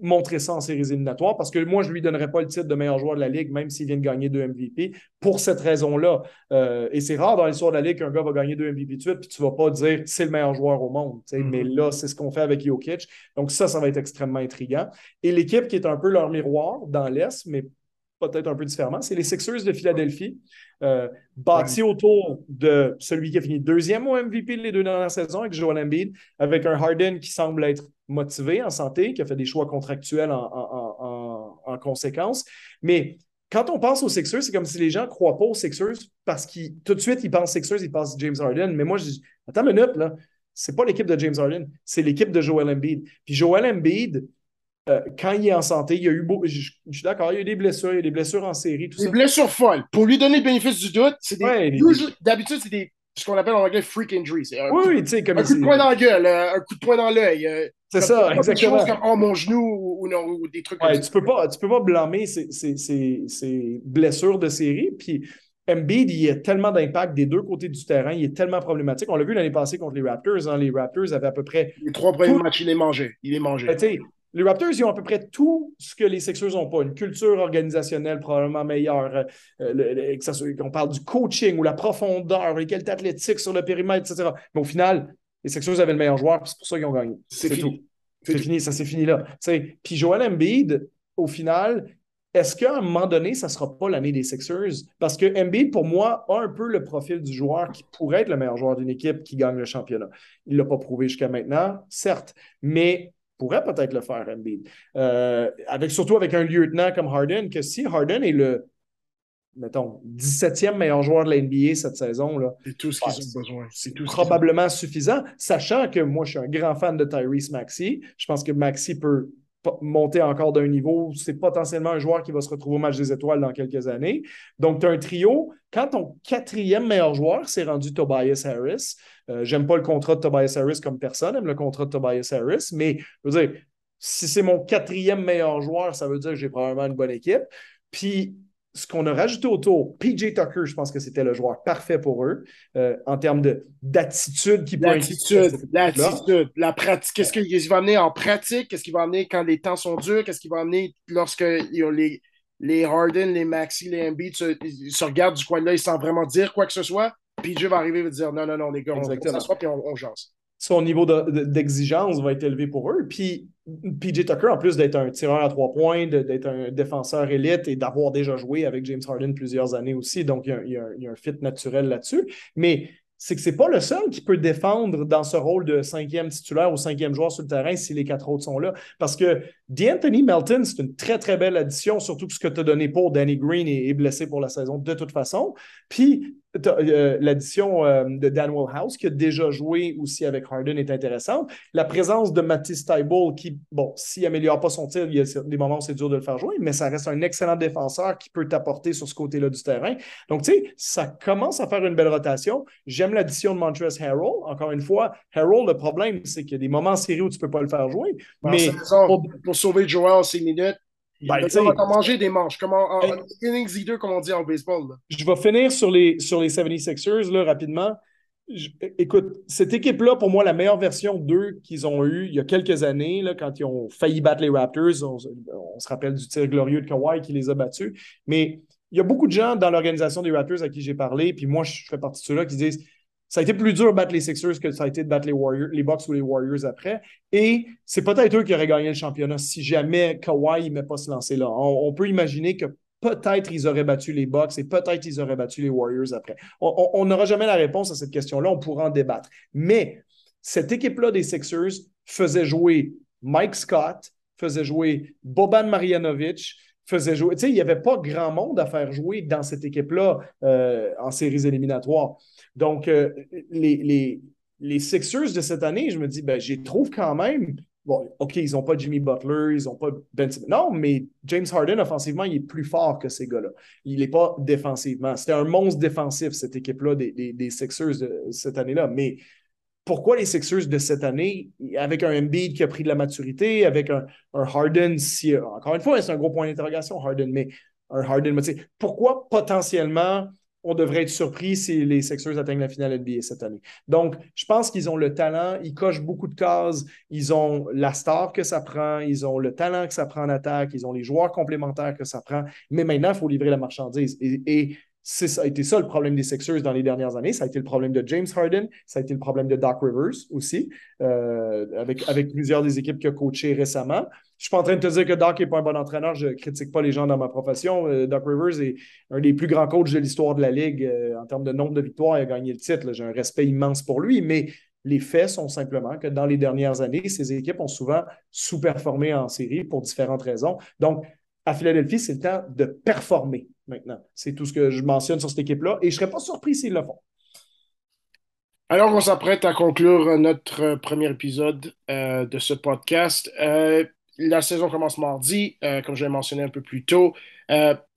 montrer ça en séries éliminatoires? Parce que moi, je ne lui donnerais pas le titre de meilleur joueur de la Ligue, même s'il vient de gagner deux MVP, pour cette raison-là. Euh, et c'est rare dans l'histoire de la Ligue qu'un gars va gagner deux MVP de suite, puis tu ne vas pas dire c'est le meilleur joueur au monde. Mm-hmm. Mais là, c'est ce qu'on fait avec Jokic. Donc ça, ça va être extrêmement intriguant. Et l'équipe qui est un peu leur miroir dans l'Est, mais peut-être un peu différemment, c'est les Sixers de Philadelphie, euh, bâtis autour de celui qui a fini deuxième au MVP les deux dernières saisons avec Joel Embiid, avec un Harden qui semble être motivé, en santé, qui a fait des choix contractuels en, en, conséquence. Mais quand on pense aux Sixers, c'est comme si les gens ne croient pas aux Sixers parce qu'ils tout de suite, ils pensent Sixers, ils pensent James Harden. Mais moi, je dis, attends une minute, là. C'est pas l'équipe de James Harden, c'est l'équipe de Joel Embiid. Puis Joel Embiid, euh, quand il est en santé, il y a eu beau, je, suis d'accord, il y a eu des blessures, il y a des blessures en série, tout des blessures folles. Pour lui donner le bénéfice du doute, c'est des. D'habitude, c'est des ce qu'on appelle en anglais freak injuries. Un oui, tu sais, comme un coup de poing dans la gueule, euh, un coup de poing dans l'œil. Euh, c'est ça, exactement. Des choses comme oh, mon genou ou, non, ou des trucs ouais, tu Peux pas, tu peux pas blâmer ces, ces, ces, ces, blessures de série. Puis Embiid, il a tellement d'impact des deux côtés du terrain, il est tellement problématique. On l'a vu l'année passée contre les Raptors. Hein, les Raptors avaient à peu près. Les trois premiers matchs, il les mangeait. Il les mangeait. Ben, les Raptors, ils ont à peu près tout ce que les Sixers n'ont pas. Une culture organisationnelle probablement meilleure. Euh, euh, on parle du coaching ou la profondeur, les qualités athlétiques sur le périmètre, etc. Mais au final, les Sixers avaient le meilleur joueur, c'est pour ça qu'ils ont gagné. C'est fini. C'est fini, ça c'est fini là. Puis Joel Embiid, au final, est-ce qu'à un moment donné, ça ne sera pas l'année des Sixers? Parce que Embiid, pour moi, a un peu le profil du joueur qui pourrait être le meilleur joueur d'une équipe qui gagne le championnat. Il ne l'a pas prouvé jusqu'à maintenant, certes, mais pourrait peut-être le faire, Embiid. Euh, avec, surtout avec un lieutenant comme Harden, que si Harden est le, mettons, 17e meilleur joueur de la NBA cette saison, là, c'est tout ce qu'ils ont besoin. C'est probablement suffisant, sachant que moi, je suis un grand fan de Tyrese Maxey. Je pense que Maxey peut monter encore d'un niveau. C'est potentiellement un joueur qui va se retrouver au match des étoiles dans quelques années. Donc, tu as un trio. Quand ton quatrième meilleur joueur s'est rendu Tobias Harris, euh, j'aime pas le contrat de Tobias Harris comme personne, aime le contrat de Tobias Harris, mais je veux dire, si c'est mon quatrième meilleur joueur, ça veut dire que j'ai probablement une bonne équipe. Puis, ce qu'on a rajouté autour, PJ Tucker, je pense que c'était le joueur parfait pour eux euh, en termes d'attitude qui peut L'attitude, l'attitude, la pratique. Qu'est-ce qu'il va amener en pratique? Qu'est-ce qu'il va amener quand les temps sont durs? Qu'est-ce qu'il va amener lorsque les, les Harden, les Maxi, les Embiid se, se regardent du coin de l'œil sans vraiment dire quoi que ce soit? PJ va arriver et va dire non, non, non, les gars, on s'assoit puis on, on Son niveau d'exigence va être élevé pour eux. Puis PJ Tucker, en plus d'être un tireur à trois points, d'être un défenseur élite et d'avoir déjà joué avec James Harden plusieurs années aussi, donc il y a, un fit naturel là-dessus. Mais c'est que c'est pas le seul qui peut défendre dans ce rôle de cinquième titulaire ou cinquième joueur sur le terrain si les quatre autres sont là. Parce que D'Anthony Melton, c'est une très, très belle addition, surtout que ce que tu as donné pour Danny Green est, blessé pour la saison de toute façon. Puis, euh, l'addition euh, de Dan House, qui a déjà joué aussi avec Harden, est intéressante. La présence de Matisse Tybalt, qui, bon, s'il n'améliore pas son tir, il y a des moments où c'est dur de le faire jouer, mais ça reste un excellent défenseur qui peut t'apporter sur ce côté-là du terrain. Donc, tu sais, ça commence à faire une belle rotation. J'aime l'addition de Montrezl Harrell. Encore une fois, Harrell, le problème, c'est qu'il y a des moments en série où tu ne peux pas le faire jouer. mais pour, sauver Joel 6 minutes, ben, on va manger des manches. Comme en, innings comme on dit en baseball. Je vais finir sur les, sur les 76ers là, rapidement. écoute, cette équipe-là, pour moi, la meilleure version d'eux qu'ils ont eue il y a quelques années, là, quand ils ont failli battre les Raptors, on, se rappelle du tir glorieux de Kawhi qui les a battus. Mais il y a beaucoup de gens dans l'organisation des Raptors à qui j'ai parlé, puis moi, je fais partie de ceux-là qui disent ça a été plus dur de battre les Sixers que ça a été de battre les Warriors, ou les Warriors après. Et c'est peut-être eux qui auraient gagné le championnat si jamais Kawhi ne pas se lancer là. On, peut imaginer que peut-être ils auraient battu les Bucks et peut-être ils auraient battu les Warriors après. On n'aura jamais la réponse à cette question-là, on pourra en débattre. Mais cette équipe-là des Sixers faisait jouer Mike Scott, faisait jouer Boban Marjanovic, faisait jouer. Tu sais, il n'y avait pas grand monde à faire jouer dans cette équipe-là euh, en séries éliminatoires. Donc, euh, les, les, les, Sixers de cette année, je me dis, ben, j'y trouve quand même. Bon, OK, ils n'ont pas Jimmy Butler, ils n'ont pas Ben Non, mais James Harden, offensivement, il est plus fort que ces gars-là. Il n'est pas défensivement. C'était un monstre défensif, cette équipe-là des, des, des Sixers de cette année-là. Mais pourquoi les Sixers de cette année, avec un Embiid qui a pris de la maturité, avec un, Harden, encore une fois, c'est un gros point d'interrogation, Harden, mais un Harden, pourquoi potentiellement on devrait être surpris si les Sixers atteignent la finale NBA cette année? Donc, je pense qu'ils ont le talent, ils cochent beaucoup de cases, ils ont la star que ça prend, ils ont le talent que ça prend en attaque, ils ont les joueurs complémentaires que ça prend, mais maintenant, il faut livrer la marchandise. et ça a été ça le problème des Sixers dans les dernières années. Ça a été le problème de James Harden, ça a été le problème de Doc Rivers aussi, euh, avec, plusieurs des équipes qu'il a coachées récemment. Je ne suis pas en train de te dire que Doc n'est pas un bon entraîneur, je ne critique pas les gens dans ma profession. Euh, Doc Rivers est un des plus grands coachs de l'histoire de la Ligue euh, en termes de nombre de victoires. Il a gagné le titre. J'ai un respect immense pour lui, mais les faits sont simplement que dans les dernières années, ces équipes ont souvent sous-performé en série pour différentes raisons. Donc, à Philadelphie, c'est le temps de performer maintenant. C'est tout ce que je mentionne sur cette équipe-là et je ne serais pas surpris s'ils le font. Alors, on s'apprête à conclure notre premier épisode euh, de ce podcast. Euh, la saison commence mardi, euh, comme je l'ai mentionné un peu plus tôt.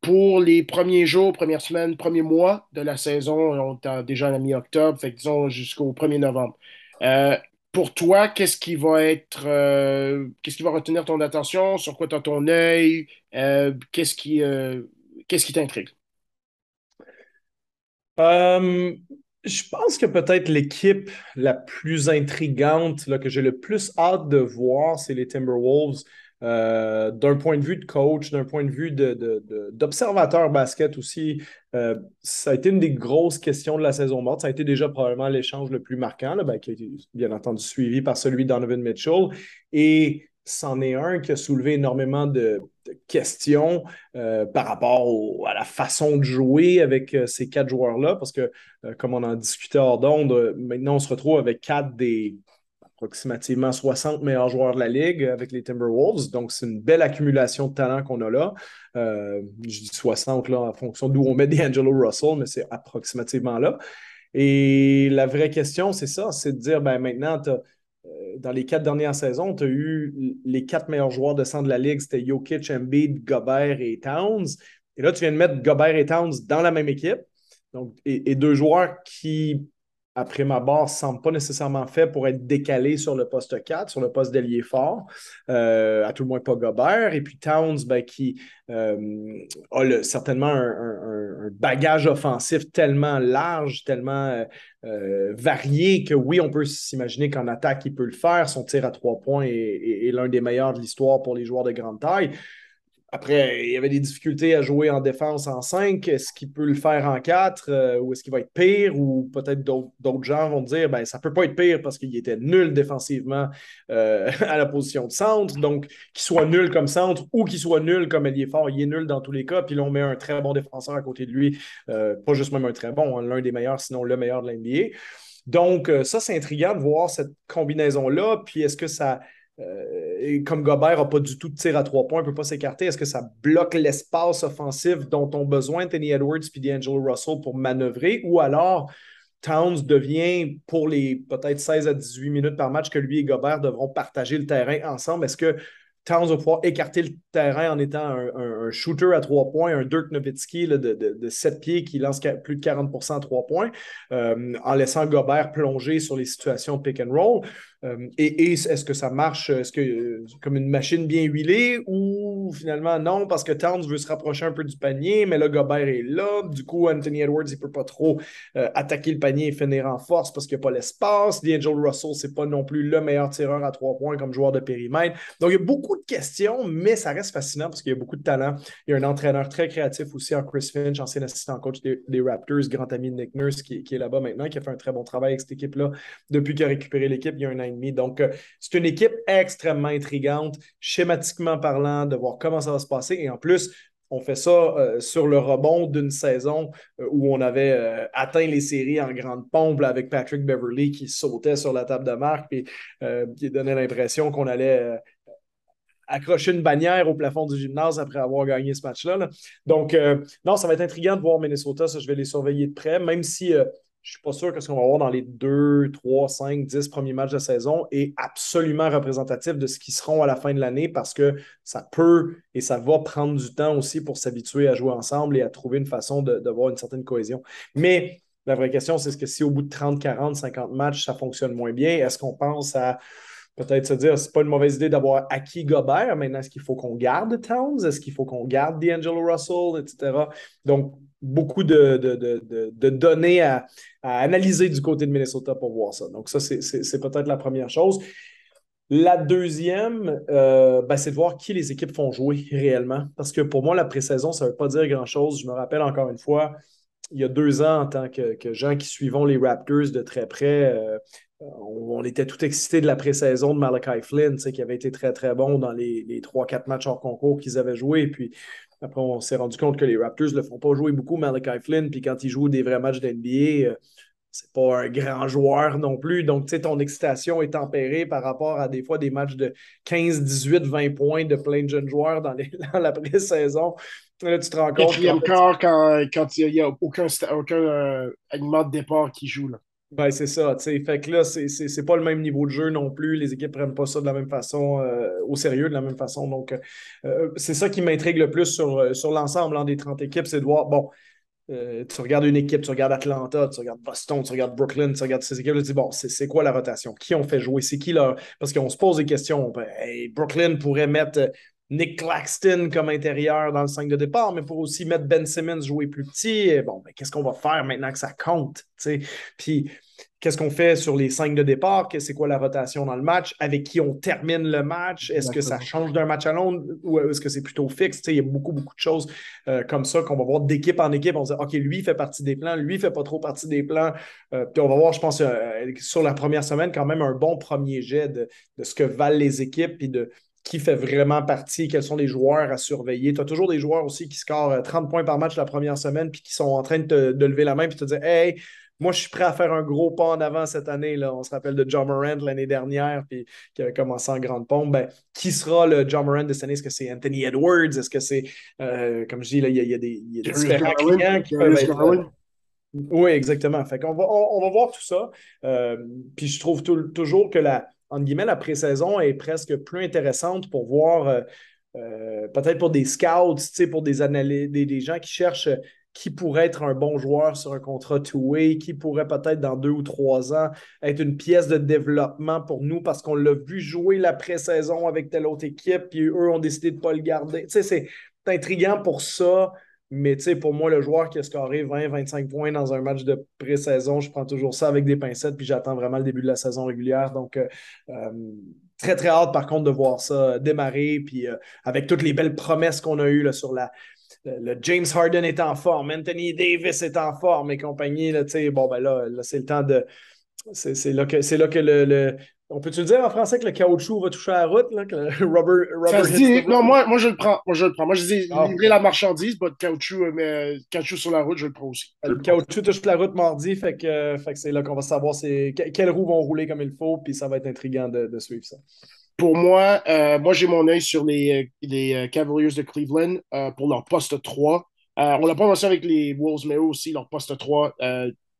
pour les premiers jours, premières semaines, premiers mois de la saison, on est déjà à la mi-octobre, fait disons jusqu'au 1er novembre. pour toi, qu'est-ce qui va être, qu'est-ce qui va retenir ton attention? Sur quoi tu as ton œil? qu'est-ce qui, Qu'est-ce qui t'intrigue? Euh, je pense que peut-être l'équipe la plus intrigante, là, que j'ai le plus hâte de voir, c'est les Timberwolves. Euh, d'un point de vue de coach, d'un point de vue d'observateur basket aussi, euh, ça a été une des grosses questions de la saison morte. Ça a été déjà probablement l'échange le plus marquant, ben, qui a été bien entendu suivi par celui d'Donovan Mitchell. Et c'en est un qui a soulevé énormément de, questions euh, par rapport à la façon de jouer avec euh, ces quatre joueurs-là, parce que, euh, comme on en discutait hors d'onde, maintenant on se retrouve avec quatre des approximativement 60 meilleurs joueurs de la Ligue avec les Timberwolves. Donc, c'est une belle accumulation de talent qu'on a là. je dis 60 là, en fonction d'où on met D'Angelo Russell, mais c'est approximativement là. Et la vraie question, c'est ça, c'est de dire, ben maintenant, tu as dans les quatre dernières saisons, tu as eu les quatre meilleurs joueurs de centre de la Ligue, c'était Jokic, Embiid, Gobert et Towns. Et là, tu viens de mettre Gobert et Towns dans la même équipe. Et, deux joueurs qui, après ma barre, ne semblent pas nécessairement faits pour être décalés sur le poste 4, sur le poste d'ailier fort, euh, à tout le moins pas Gobert. Et puis Towns, ben, qui euh, a certainement un, bagage offensif tellement large, tellement euh, varié que oui, on peut s'imaginer qu'en attaque, il peut le faire. Son tir à trois points est l'un des meilleurs de l'histoire pour les joueurs de grande taille. Après, il y avait des difficultés à jouer en défense en 5. Est-ce qu'il peut le faire en 4 euh, ou est-ce qu'il va être pire? Ou peut-être d'autres gens vont dire ben, ça ne peut pas être pire parce qu'il était nul défensivement euh, à la position de centre. Donc, qu'il soit nul comme centre ou qu'il soit nul comme ailier fort, il est nul dans tous les cas. Puis là, on met un très bon défenseur à côté de lui. Euh, pas juste même un très bon, hein, l'un des meilleurs, sinon le meilleur de l'NBA. Donc, ça, c'est intriguant de voir cette combinaison-là. Puis est-ce que ça et comme Gobert n'a pas du tout de tir à trois points, ne peut pas s'écarter, est-ce que ça bloque l'espace offensif dont ont besoin Tony Edwards et D'Angelo Russell pour manœuvrer? Ou alors, Towns devient, pour les peut-être 16 à 18 minutes par match que lui et Gobert devront partager le terrain ensemble, est-ce que Towns va pouvoir écarter le terrain en étant un, shooter à trois points, un Dirk Nowitzki de, de, 7 pieds qui lance plus de 40% à trois points, euh, en laissant Gobert plonger sur les situations pick and roll? Euh, et, est-ce que ça marche est-ce que, euh, comme une machine bien huilée ou finalement non, parce que Towns veut se rapprocher un peu du panier, mais là, Gobert est là. Du coup, Anthony Edwards, il ne peut pas trop euh, attaquer le panier et finir en force parce qu'il n'y a pas l'espace. D'Angelo Russell, ce n'est pas non plus le meilleur tireur à trois points comme joueur de périmètre. Donc, il y a beaucoup de questions, mais ça reste fascinant parce qu'il y a beaucoup de talent. Il y a un entraîneur très créatif aussi en Chris Finch, ancien assistant coach des, Raptors, grand ami de Nick Nurse qui, est là-bas maintenant, qui a fait un très bon travail avec cette équipe-là depuis qu'il a récupéré l'équipe il y a un donc, euh, c'est une équipe extrêmement intrigante, schématiquement parlant, de voir comment ça va se passer. Et en plus, on fait ça euh, sur le rebond d'une saison euh, où on avait atteint les séries en grande pompe avec Patrick Beverly qui sautait sur la table de marque et qui donnait l'impression qu'on allait accrocher une bannière au plafond du gymnase après avoir gagné ce match-là. Donc, non, ça va être intriguant de voir Minnesota. Ça, je vais les surveiller de près, même si je suis pas sûr que ce qu'on va voir dans les 2, 3, 5, 10 premiers matchs de saison est absolument représentatif de ce qui seront à la fin de l'année parce que ça peut et ça va prendre du temps aussi pour s'habituer à jouer ensemble et à trouver une façon d'avoir une certaine cohésion. Mais la vraie question, c'est ce que si au bout de 30, 40, 50 matchs, ça fonctionne moins bien, est-ce qu'on pense à peut-être se dire c'est pas une mauvaise idée d'avoir acquis Gobert. Maintenant, est-ce qu'il faut qu'on garde Towns? Est-ce qu'il faut qu'on garde D'Angelo Russell, etc. Donc, beaucoup de, de, données à, analyser du côté de Minnesota pour voir ça. Donc, ça, c'est peut-être la première chose. La deuxième, euh, ben, c'est de voir qui les équipes font jouer réellement. Parce que pour moi, la pré-saison, ça ne veut pas dire grand-chose. Je me rappelle encore une fois, il y a deux ans, en tant que, gens qui suivons les Raptors de très près, euh, on, était tout excités de la pré-saison de Malachi Flynn, qui avait été très, très bon dans les, les 3-4 matchs hors concours qu'ils avaient joués. Puis après, on s'est rendu compte que les Raptors ne le font pas jouer beaucoup, Malachi Flynn. Puis quand il joue des vrais matchs d'NBA, euh, c'est pas un grand joueur non plus. Donc, tu sais, ton excitation est tempérée par rapport à des fois des matchs de 15, 18, 20 points de plein de jeunes joueurs dans, la pré-saison. Là, tu te rends compte. Quart quand, quand il n'y a, aucun, aucun euh, aliment de départ qui joue. Là. Ben, c'est ça, tu sais. Fait que là, c'est pas le même niveau de jeu non plus. Les équipes prennent pas ça de la même façon, euh, au sérieux de la même façon. Donc, euh, c'est ça qui m'intrigue le plus sur, sur l'ensemble hein, des 30 équipes, c'est de voir, bon, euh, tu regardes une équipe, tu regardes Atlanta, tu regardes Boston, tu regardes Brooklyn, tu regardes ces équipes, tu dis, bon, c'est quoi la rotation? Qui ont fait jouer? C'est qui là? Parce qu'on se pose des questions. Ben, Brooklyn pourrait mettre Nick Claxton comme intérieur dans le 5 de départ, mais pour aussi mettre Ben Simmons jouer plus petit. Bon, ben, qu'est-ce qu'on va faire maintenant que ça compte? Puis qu'est-ce qu'on fait sur les 5 de départ? C'est quoi la rotation dans le match? Avec qui on termine le match? Est-ce que ça change d'un match à l'autre? Ou est-ce que c'est plutôt fixe? Il y a beaucoup, beaucoup de choses euh, comme ça qu'on va voir d'équipe en équipe. On va dire, OK, lui fait partie des plans, lui fait pas trop partie des plans. Euh, puis on va voir, je pense, euh, sur la première semaine, quand même un bon premier jet de, de ce que valent les équipes puis de qui fait vraiment partie, quels sont les joueurs à surveiller. Tu as toujours des joueurs aussi qui scorent 30 euh, points par match la première semaine, puis qui sont en train de, te, lever la main, puis te dire Hey, moi, je suis prêt à faire un gros pas en avant cette année. Là. On se rappelle de John Morant l'année dernière, puis qui avait commencé en grande pompe. Ben, qui sera le John Morant de cette année? Est-ce que c'est Anthony Edwards? Est-ce que c'est, euh, comme je dis, il y, a des, différents clients qui peuvent être. Euh, oui, exactement. Fait qu'on va, on, va voir tout ça. puis je trouve toujours que la, entre guillemets, la pré-saison est presque plus intéressante pour voir, euh, euh, peut-être pour des scouts, pour des, des, des, gens qui cherchent qui pourrait être un bon joueur sur un contrat two-way, qui pourrait peut-être dans deux ou trois ans être une pièce de développement pour nous parce qu'on l'a vu jouer la pré-saison avec telle autre équipe, puis eux ont décidé de ne pas le garder. c'est intriguant pour ça. Mais pour moi, le joueur qui a scoré 20-25 points dans un match de pré-saison, je prends toujours ça avec des pincettes, puis j'attends vraiment le début de la saison régulière. Donc, euh, euh, très, très hâte, par contre, de voir ça démarrer. Puis, euh, avec toutes les belles promesses qu'on a eues là, sur la. Le, James Harden est en forme, Anthony Davis est en forme et compagnie. Là, bon, ben là, là c'est le temps de. C'est là que, là que le, on peut-tu dire en français que le caoutchouc va toucher la route, là, que le rubber, rubber Non, moi, moi, je le prends. Moi, je le prends. Moi, je dis ah, livrer la marchandise, pas de caoutchouc, euh, mais euh, caoutchouc sur la route, je le prends aussi. Le caoutchouc touche la route mardi, fait que, fait que c'est là qu'on va savoir quelles roues vont rouler comme il faut, puis ça va être intriguant de, de suivre ça. pour moi, euh, moi j'ai mon œil sur les, les Cavaliers de Cleveland pour leur poste 3. on l'a pas mentionné avec les Wolves, mais eux aussi, leur poste 3.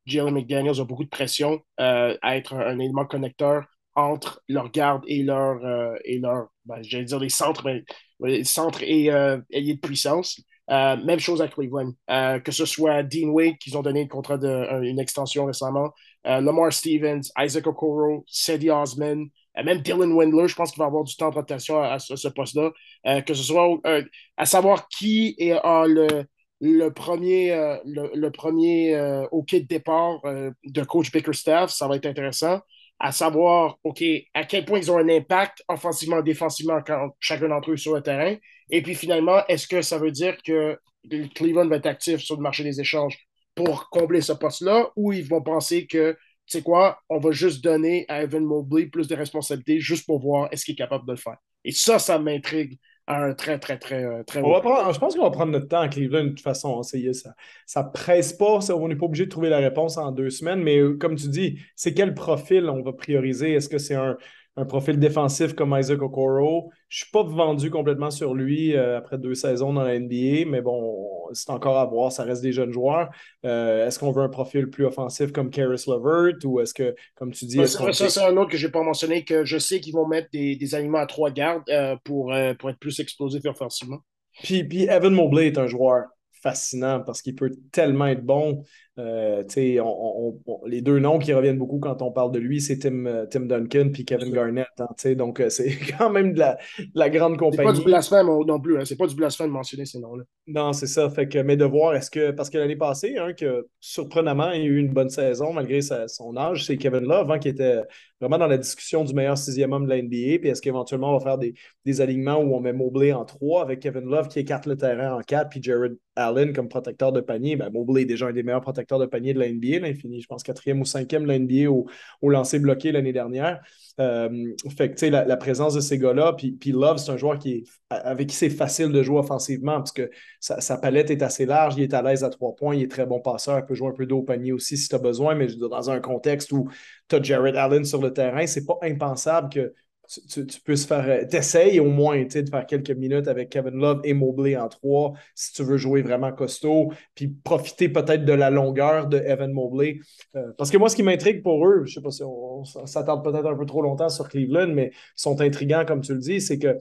Jalen McDaniels a beaucoup de pression à être un, élément connecteur entre leur garde et leur, leur ben, j'allais dire les centres, mais les centres et alliés de puissance. Euh, même chose à Cleveland. Euh, que ce soit Dean Wade, qu'ils ont donné le contrat de, une extension récemment, euh, Lamar Stevens, Isaac Okoro, Sadie Osman, même Dylan Windler, je pense qu'il va avoir du temps de rotation à, ce, poste-là. que ce soit à savoir qui est le, premier, le, OK de départ de coach Bickerstaff, ça va être intéressant à savoir, OK, à quel point ils ont un impact offensivement, défensivement, quand chacun d'entre eux sur le terrain. Et puis finalement, est-ce que ça veut dire que Cleveland va être actif sur le marché des échanges pour combler ce poste-là? Ou ils vont penser que, tu sais quoi, on va juste donner à Evan Mobley plus de responsabilités juste pour voir est-ce qu'il est capable de le faire? Et ça, ça m'intrigue un très, très, très, euh, très on va Je pense qu'on va prendre notre temps à Cleveland de toute façon. Ça, ça presse pas. on n'est pas obligé de trouver la réponse en deux semaines. Mais euh, comme tu dis, c'est quel profil on va prioriser? Est-ce que c'est un, un profil défensif comme Isaac Okoro. Je ne suis pas vendu complètement sur lui euh, après deux saisons dans la NBA, mais bon, c'est encore à voir. Ça reste des jeunes joueurs. Euh, est-ce qu'on veut un profil plus offensif comme Karis Levert ou est-ce que, comme tu dis. ça, c'est un autre que je n'ai pas mentionné, que je sais qu'ils vont mettre des, des aliments à trois gardes euh, pour, pour être plus explosif offensivement. Puis, puis Evan Mobley est un joueur fascinant parce qu'il peut tellement être bon. Euh, les deux noms qui reviennent beaucoup quand on parle de lui, c'est Tim, euh, Tim Duncan puis Kevin Garnett. Hein, donc, euh, c'est quand même de la, grande compagnie. C'est pas du blasphème non plus. Hein, c'est pas du blasphème de mentionner ces noms-là. Non, c'est ça. Fait que, mais de voir, est-ce que. Parce que l'année passée, hein, que surprenamment, il a eu une bonne saison malgré son âge, c'est Kevin Love hein, qui était vraiment dans la discussion du meilleur sixième homme de la NBA. Puis est-ce qu'éventuellement, on va faire des, des, alignements où on met Mobley en trois avec Kevin Love qui écarte le terrain en quatre, puis Jared Allen comme protecteur de panier? Ben, Mobley est déjà un des meilleurs protecteurs de panier de la NBA. Là. Il finit, je pense, quatrième ou cinquième de la NBA au, au lancer bloqué l'année dernière. Euh, fait que, sais, la, présence de ces gars-là, puis, puis Love, c'est un joueur qui est, avec qui c'est facile de jouer offensivement parce que sa, palette est assez large, il est à l'aise à trois points, il est très bon passeur, il peut jouer un peu d'eau au panier aussi si tu as besoin, mais dans un contexte où tu as Jared Allen sur le terrain, c'est pas impensable que tu, tu, puisses faire. Euh, t'essayes au moins de faire quelques minutes avec Kevin Love et Mobley en trois si tu veux jouer vraiment costaud, puis profiter peut-être de la longueur de Evan Mobley. Euh, parce que moi, ce qui m'intrigue pour eux, je ne sais pas si on, on s'attarde peut-être un peu trop longtemps sur Cleveland, mais ils sont intrigants, comme tu le dis, c'est que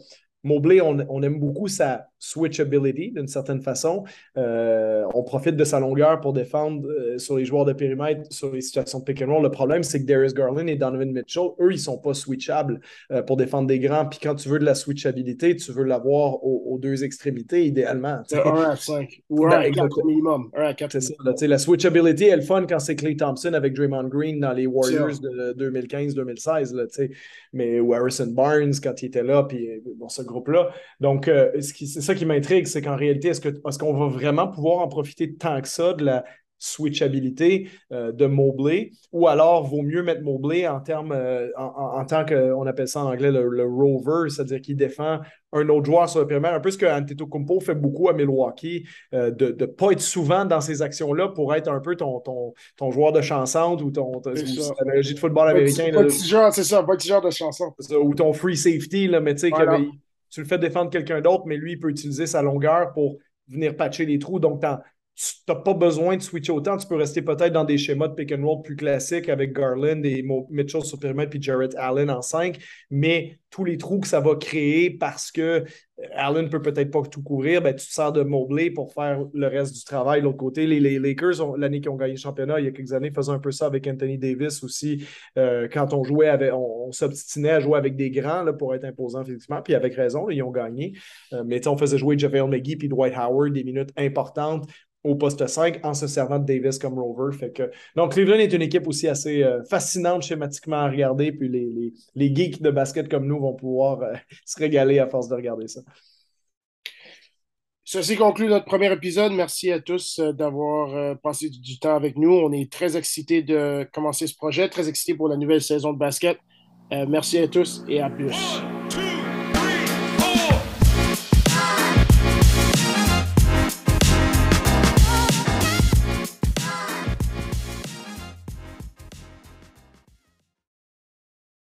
Mobley, on, aime beaucoup sa switchability d'une certaine façon. Euh, on profite de sa longueur pour défendre euh, sur les joueurs de périmètre, sur les situations de pick and roll. Le problème, c'est que Darius Garland et Donovan Mitchell, eux, ils ne sont pas switchables euh, pour défendre des grands. Puis quand tu veux de la switchabilité, tu veux l'avoir aux, deux extrémités, idéalement. 1 à 5 ou 1 à 4 minimum. 1 à 4 c'est ça. la switchability, elle est fun quand c'est Clay Thompson avec Draymond Green dans les Warriors de 2015-2016. Mais ou Harrison Barnes quand il était là, puis bon, ce groupe-là. Donc, euh, c'est ça qui m'intrigue, c'est qu'en réalité, est-ce qu'on est qu'on va vraiment pouvoir en profiter tant que ça de la switchabilité euh, de Mobley, ou alors vaut mieux mettre Mobley en termes, euh, en, tant qu'on appelle ça en anglais le, rover, c'est-à-dire qu'il défend un autre joueur sur le périmètre, un peu ce que Antetokounmpo fait beaucoup à Milwaukee, de ne pas être souvent dans ces actions-là pour être un peu ton, ton, ton joueur de chansante ou ton, analogie de football américain. C'est ça, pas petit genre de chanson. Ou ton free safety, là, mais tu sais, tu le fais défendre quelqu'un d'autre, mais lui, il peut utiliser sa longueur pour venir patcher les trous. Donc, tu n'as pas besoin de switcher autant. Tu peux rester peut-être dans des schémas de pick and roll plus classiques avec Garland et Mitchell sur périmètre puis Jarrett Allen en 5, mais tous les trous que ça va créer parce que euh, Allen peut peut-être pas tout couvrir, ben, tu te sers de Mobley pour faire le reste du travail. De l'autre côté, les, Lakers, l'année qu'ils ont gagné le championnat, il y a quelques années, faisaient un peu ça avec Anthony Davis aussi. Euh, quand on jouait avec, on, s'obstinait à jouer avec des grands là, pour être imposant physiquement, puis avec raison, ils ont gagné. Euh, mais on faisait jouer JaVale McGee puis Dwight Howard des minutes importantes au poste 5 en se servant de Davis comme rover. Fait que... Donc, Cleveland est une équipe aussi assez euh, fascinante schématiquement à regarder. Puis les, les, geeks de basket comme nous vont pouvoir euh, se régaler à force de regarder ça. Ceci conclut notre premier épisode. Merci à tous euh, d'avoir passé du temps avec nous. On est très excités de commencer ce projet, très excités pour la nouvelle saison de basket. merci à tous et à plus.